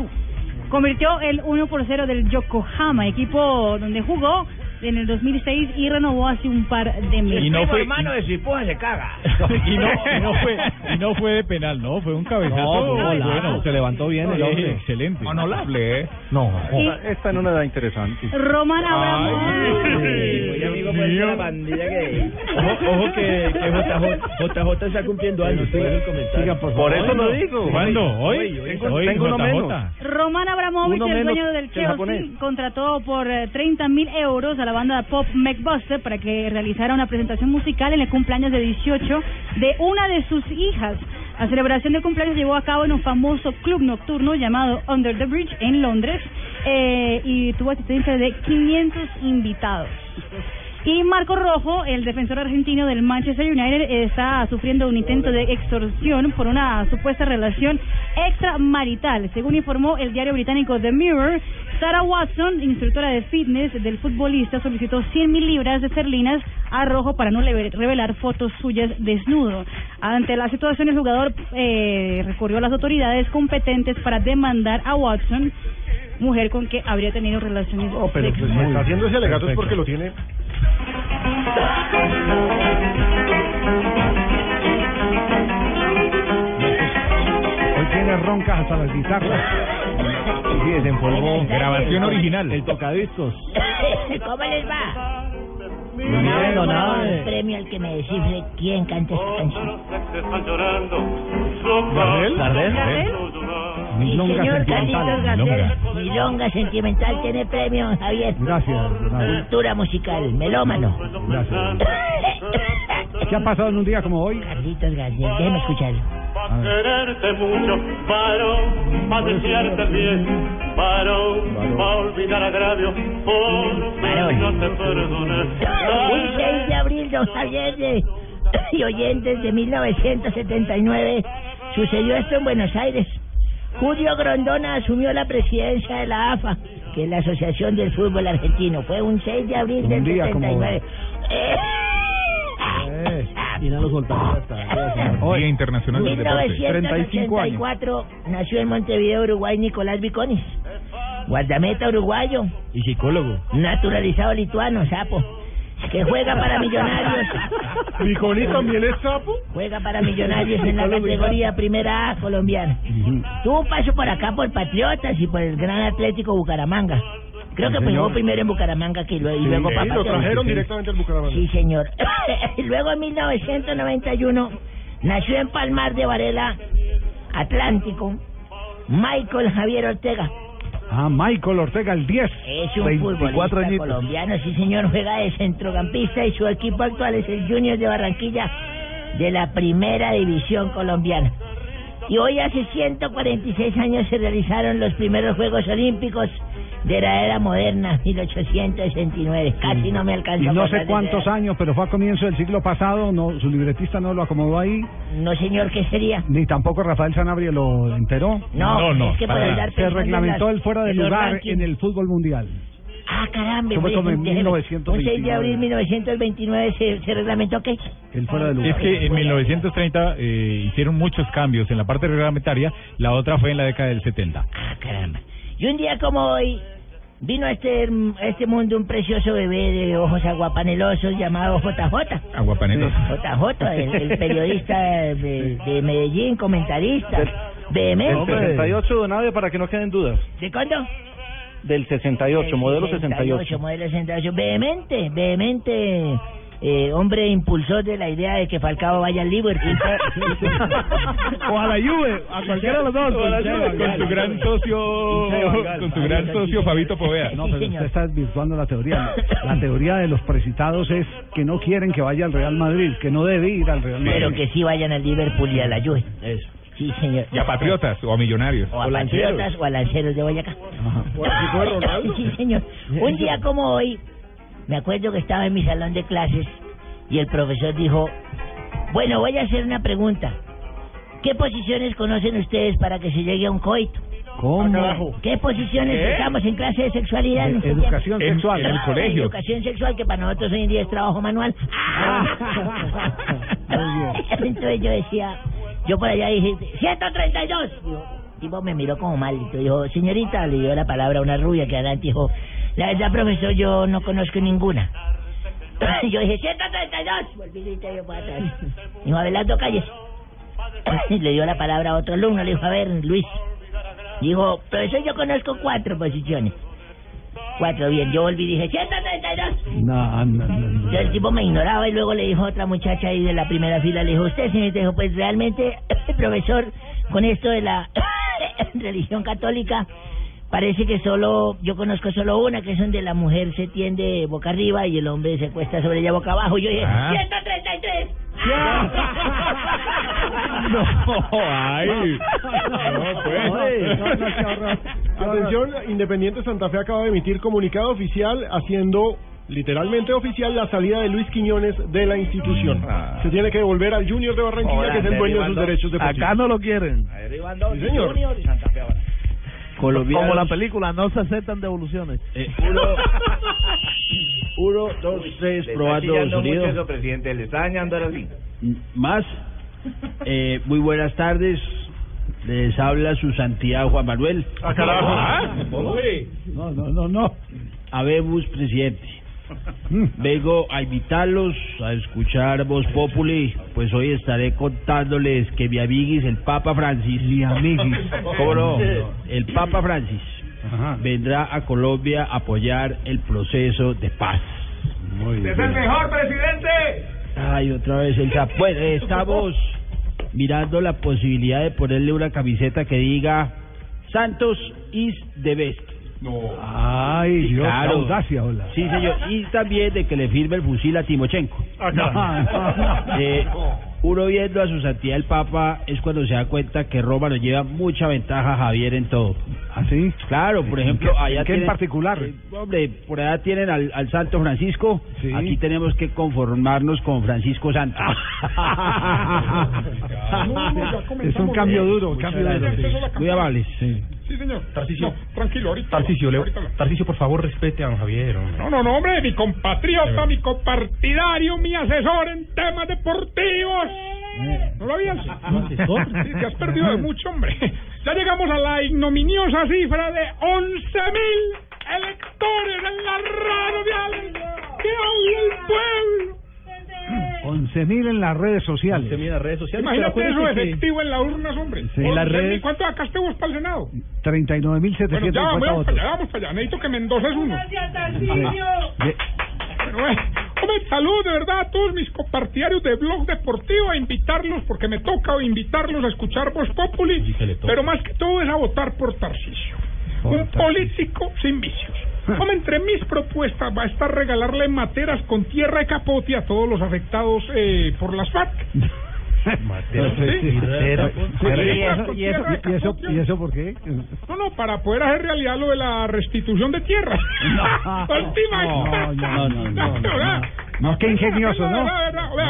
convirtió el 1 por 0 del Yokohama, equipo donde jugó en el 2006 y renovó hace un par de meses. Y no fue hermano de Cipolla se caga. [laughs] y no, y no fue y no fue de penal, no, fue un cabezazo. No, golazo, bueno, se levantó bien el hombre. Excelente. Honorable, ¿eh? No. Y- Esta en una edad interesante. Roman Abramovich. Amigo, pues la pandilla que... Ojo, ojo que, que JJ, JJ está cumpliendo años, por eso el comentario. Por eso lo digo. ¿Cuándo? Hoy. Hoy, hoy. Tengo uno menos. Roman Abramovich, Uno el dueño del. Chelsea, contrató por 30 mil euros a la banda pop McBuster para que realizara una presentación musical en el cumpleaños de 18 de una de sus hijas. La celebración de cumpleaños se llevó a cabo en un famoso club nocturno llamado Under the Bridge en Londres eh, y tuvo asistencia de 500 invitados. Y Marco Rojo, el defensor argentino del Manchester United, está sufriendo un intento de extorsión por una supuesta relación extramarital. Según informó el diario británico The Mirror, Sarah Watson, instructora de fitness del futbolista, solicitó 100 mil libras de esterlinas a Rojo para no revelar fotos suyas desnudo. Ante la situación, el jugador eh, recurrió a las autoridades competentes para demandar a Watson, mujer con que habría tenido relaciones No, pero pues, si sexuales. está haciendo ese alegato es porque lo tiene. Hoy tiene roncas hasta las guitarras. Sí, desempolvó. Grabación original. El tocadiscos. [laughs] ¿Cómo les va? Muy bien, don Abe. un premio al que me descifre quién canta esta canción. ¿Gardel? ¿Gardel? Milonga señor sentimental. Carlitos Gardel. Milonga. Sentimental tiene premio, Javier. Gracias. Cultura musical, melómano. Gracias. [laughs] ¿Qué ha pasado en un día como hoy? Carlitos Gardel, déjeme escucharlo. quererte mucho, varón, a desearte bien, varón, a olvidar agravio, por Varón. no te perdones. Un 6 de abril, don Javier de- [coughs] y oyentes de 1979, sucedió esto en Buenos Aires. Julio Grondona asumió la presidencia de la AFA, que es la Asociación del Fútbol Argentino. Fue un 6 de abril Un del día como 79. Eh, Y no lo soltamos hasta. Día Internacional del Deporte. 1984 nació en Montevideo, Uruguay, Nicolás Viconis. Guardameta uruguayo, Y psicólogo. naturalizado lituano, sapo. Que juega para Millonarios. ¿Nicolás también es sapo? Juega para Millonarios en la categoría Primera A colombiana. Tuvo un paso por acá por Patriotas y por el Gran Atlético Bucaramanga. Creo que jugó señor. primero en Bucaramanga que lo- y luego para lo trajeron directamente al Bucaramanga. Sí, señor. [laughs] luego en 1991 nació en Palmar de Varela, Atlántico, Michael Javier Ortega. Ah, Michael Ortega, el 10. Es un 24 futbolista añitos. colombiano, sí señor, juega de centrocampista y su equipo actual es el Junior de Barranquilla de la primera división colombiana. Y hoy hace 146 años se realizaron los primeros Juegos Olímpicos de la era moderna, 1869. Casi no me alcanza Y a no sé cuántos años, pero fue a comienzo del siglo pasado, no, su libretista no lo acomodó ahí, No señor, ¿qué sería? ni tampoco Rafael Sanabria lo enteró. No, es que para andar Se reglamentó las- el fuera de lugar rankings. en el fútbol mundial. Ah, caramba. Eso fue como en déjeme- 1929. Un 6 de abril de 1929 se, se reglamentó qué? El fuera de lugar. Es que en 1930 eh, hicieron muchos cambios en la parte reglamentaria, la otra fue en la década del 70. Ah, caramba. Y un día como hoy vino a este, a este mundo un precioso bebé de ojos aguapanelosos llamado JJ. Aguapanelos. JJ, el, el [laughs] periodista de, de Medellín, comentarista. Vehemente. El 68, don Abe, para que no queden dudas. ¿De cuándo? Del 68, modelo 68. modelo 68. Vehemente, vehemente. Eh, hombre impulsor de la idea de que Falcao vaya al Liverpool. [laughs] o a la Juve, a cualquiera de los dos. Con su gran socio, con su gran socio Fabito Povea. No, pero usted está desvirtuando la teoría. La teoría de los precitados es que no quieren que vaya al Real Madrid, que no debe ir al Real Madrid. Pero que sí vayan al Liverpool y a la Juve. Eso. Sí, señor. Y a Patriotas o a Millonarios. O a Patriotas o a Lanceros de Boyacá. ¿O Ronaldo? [laughs] Sí, señor. Un día como hoy, me acuerdo que estaba en mi salón de clases y el profesor dijo, bueno, voy a hacer una pregunta. ¿Qué posiciones conocen ustedes para que se llegue a un coito? ¿Cómo? ¿Qué posiciones ¿Qué? estamos en clase de sexualidad? en educación sexual. En el colegio. Educación sexual, que para nosotros hoy en día es trabajo manual. [laughs] [laughs] Entonces yo decía, yo por allá dije, 132. Digo, tipo me miró como mal. y Dijo, señorita, le dio la palabra a una rubia que adelante dijo, la verdad, profesor, yo no conozco ninguna. [laughs] yo dije, 132. Volví y yo para atrás. Dijo, Abelardo, calles. [laughs] le dio la palabra a otro alumno, le dijo, a ver, Luis. Dijo, profesor, yo conozco cuatro posiciones. Cuatro, bien. Yo volví y dije, 132. No, no, no. no. Entonces el tipo me ignoraba y luego le dijo a otra muchacha ahí de la primera fila, le dijo, usted, señorita, dijo, pues realmente, [laughs] profesor, con esto de la [coughs] religión católica, parece que solo, yo conozco solo una, que es donde la mujer se tiende boca arriba y el hombre se cuesta sobre ella boca abajo. Yo dije, Ah. 133. [laughs] No, ay. No, pues. Atención, Independiente Santa Fe acaba de emitir comunicado oficial haciendo literalmente oficial la salida de Luis Quiñones de la institución. Se tiene que devolver al Junior de Barranquilla, que es el dueño de sus derechos deportivos. Acá no lo quieren. Sí, señor. Como la película, no se aceptan devoluciones. Eh, uno, [laughs] uno, dos, tres, Le está probando sonido. mucho eso, presidente. Le está dañando la línea. Más. Eh, muy buenas tardes. Les habla su santidad Juan Manuel. Ah, carajo. Ah, No, no, no, no. Habemos, presidente. [laughs] Vengo a invitarlos a escuchar Voz Populi, pues hoy estaré contándoles que mi amiguis, el Papa Francis, Mi amiguis. ¿cómo no? El Papa Francis Ajá. vendrá a Colombia a apoyar el proceso de paz. Muy bien. mejor, presidente! Ay, otra vez el sapo. Bueno, estamos mirando la posibilidad de ponerle una camiseta que diga Santos is the best. Ay, Dios, Claro. qué audacia, hola. Sí, señor. Y también de que le firme el fusil a Timochenko. Ah. [laughs] Eh, uno viendo a su santidad el Papa es cuando se da cuenta que Roma nos lleva mucha ventaja a Javier en todo. ¿Así? Claro, por ejemplo, ¿En qué- allá en qué en particular? eh, hombre, por allá tienen al, al Santo Francisco. Sí. Aquí tenemos que conformarnos con Francisco Santos. [laughs] es un cambio duro, un cambio duro. Muy amables. Sí. Sí, señor. Tarcicio. tranquilo, ahorita. Tarcicio, Leo. ahorita lo- Tarcicio, por favor, respete a don Javier. hombre. No, no, no, hombre, mi compatriota, mi compartidario, mi asesor en temas deportivos. ¿No lo habías? [laughs] Sí, te has perdido de mucho, hombre. Ya llegamos a la ignominiosa cifra de 11.000 electores en la radio que habla el pueblo. 11.000 en las redes sociales. Se mira las redes sociales. Imagínate eso efectivo en las urnas, hombre. Sí, en las 11.000, redes- ¿Cuánto sacaste vos para el Senado? 39.750 Bueno, ya vamos, votos. para allá, vamos para allá. Necesito que Mendoza es uno. Ye- Bueno, eh, hombre, salud de verdad a todos mis compartidarios de Blog Deportivo, a invitarlos, porque me toca invitarlos a escuchar Voz Populi, pero más que todo es a votar por Tarcisio. Un político sin vicios. Hombre, entre mis propuestas va a estar regalarle materas con tierra y capote a todos los afectados eh, por las FARC. [laughs] ¿Y eso, con y, eso, tierra y, eso, capote. ¿Y eso por qué? No, no, para poder hacer realidad lo de la restitución de tierra. [laughs] ¿No? No, no, [laughs] no, no, qué ingenioso, ¿no?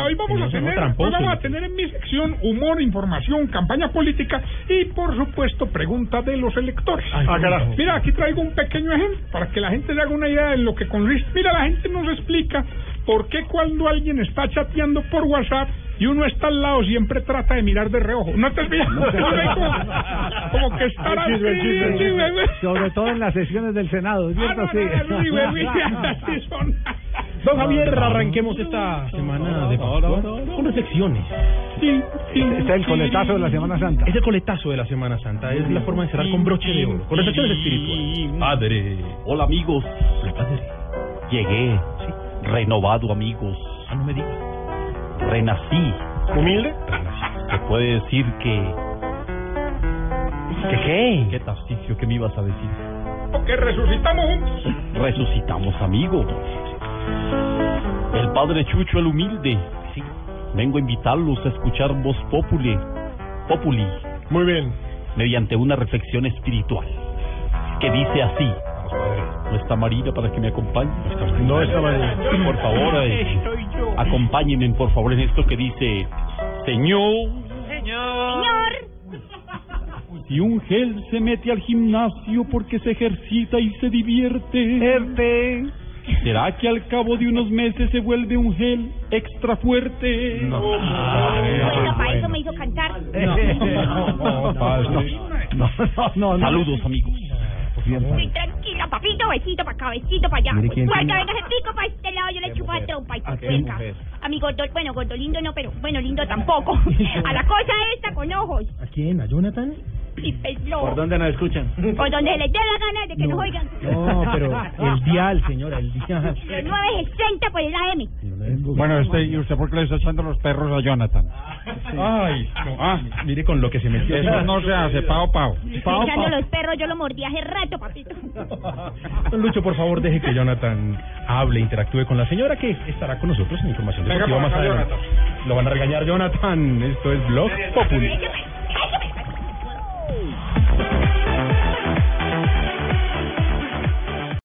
Hoy vamos a tener, vamos a tener en mi sección humor, información, campaña política y por supuesto preguntas de los electores. Ah. Mira, aquí traigo un pequeño ejemplo para que la gente se haga una idea de lo que consiste. Mira, la gente nos explica por qué cuando alguien está chateando por WhatsApp y uno está al lado siempre trata de mirar de reojo. ¿No te olvidas? Uno [laughs] ve como, como que estar sí, güey. Sobre todo en las sesiones del Senado, Ah, no, Sí. no, no, sí. [laughs] Don Javier, arranquemos esta semana de Pascua con reflexiones. Sí, sí, Este es el coletazo de la Semana Santa. Es el coletazo de la Semana Santa, es la forma de cerrar con broche de oro, con reflexiones espirituales. Padre. Hola amigos, Hola, padre. llegué renovado amigos, Ah, no me digas. Renací. ¿Humilde? Se puede decir que... ¿Qué qué? ¿Qué Tarcicio? ¿Qué me ibas a decir? que resucitamos juntos. Resucitamos amigos. El padre Chucho el humilde. Vengo a invitarlos a escuchar Voz Populi, Populi, Muy bien. mediante una reflexión espiritual que dice así. No está Marina para que me acompañe. No está Marina. [laughs] Por favor, eh, acompáñenme por favor en esto que dice, Señor, Señor. si un gel se mete al gimnasio porque se ejercita y se divierte, ¿será que al cabo de unos meses se vuelve un gel extra fuerte? Bueno, para eso me hizo cantar. No. No, no, no. Saludos, amigos. Sí, tranquila, papito, besito para acá, besito para allá. Mire quién Cuando tiene- vengas el pico para este lado, yo le chupo la trompa y ¿A te qué mujer? A mi gordo, bueno, gordo lindo no, pero bueno, lindo [laughs] tampoco. A la cosa esta con ojos. ¿A quién? ¿A Jonathan? ¿Por dónde nos escuchan? Por donde les dé la gana de que nos oigan. No, pero el dial, señora, el dial. Los 960 por el AM. Bueno, este, ¿y usted por qué le está echando los perros a Jonathan? Ay, no, ah, mire con lo que se metió. Eso no se hace, pao, pao. Estoy echando los perros, yo lo mordí hace rato, papito. Don Lucho, por favor, deje que Jonathan hable, interactúe con la señora que estará con nosotros en información deportiva más adelante. Lo van a regañar, Jonathan. Esto es Blog Populi. Hey.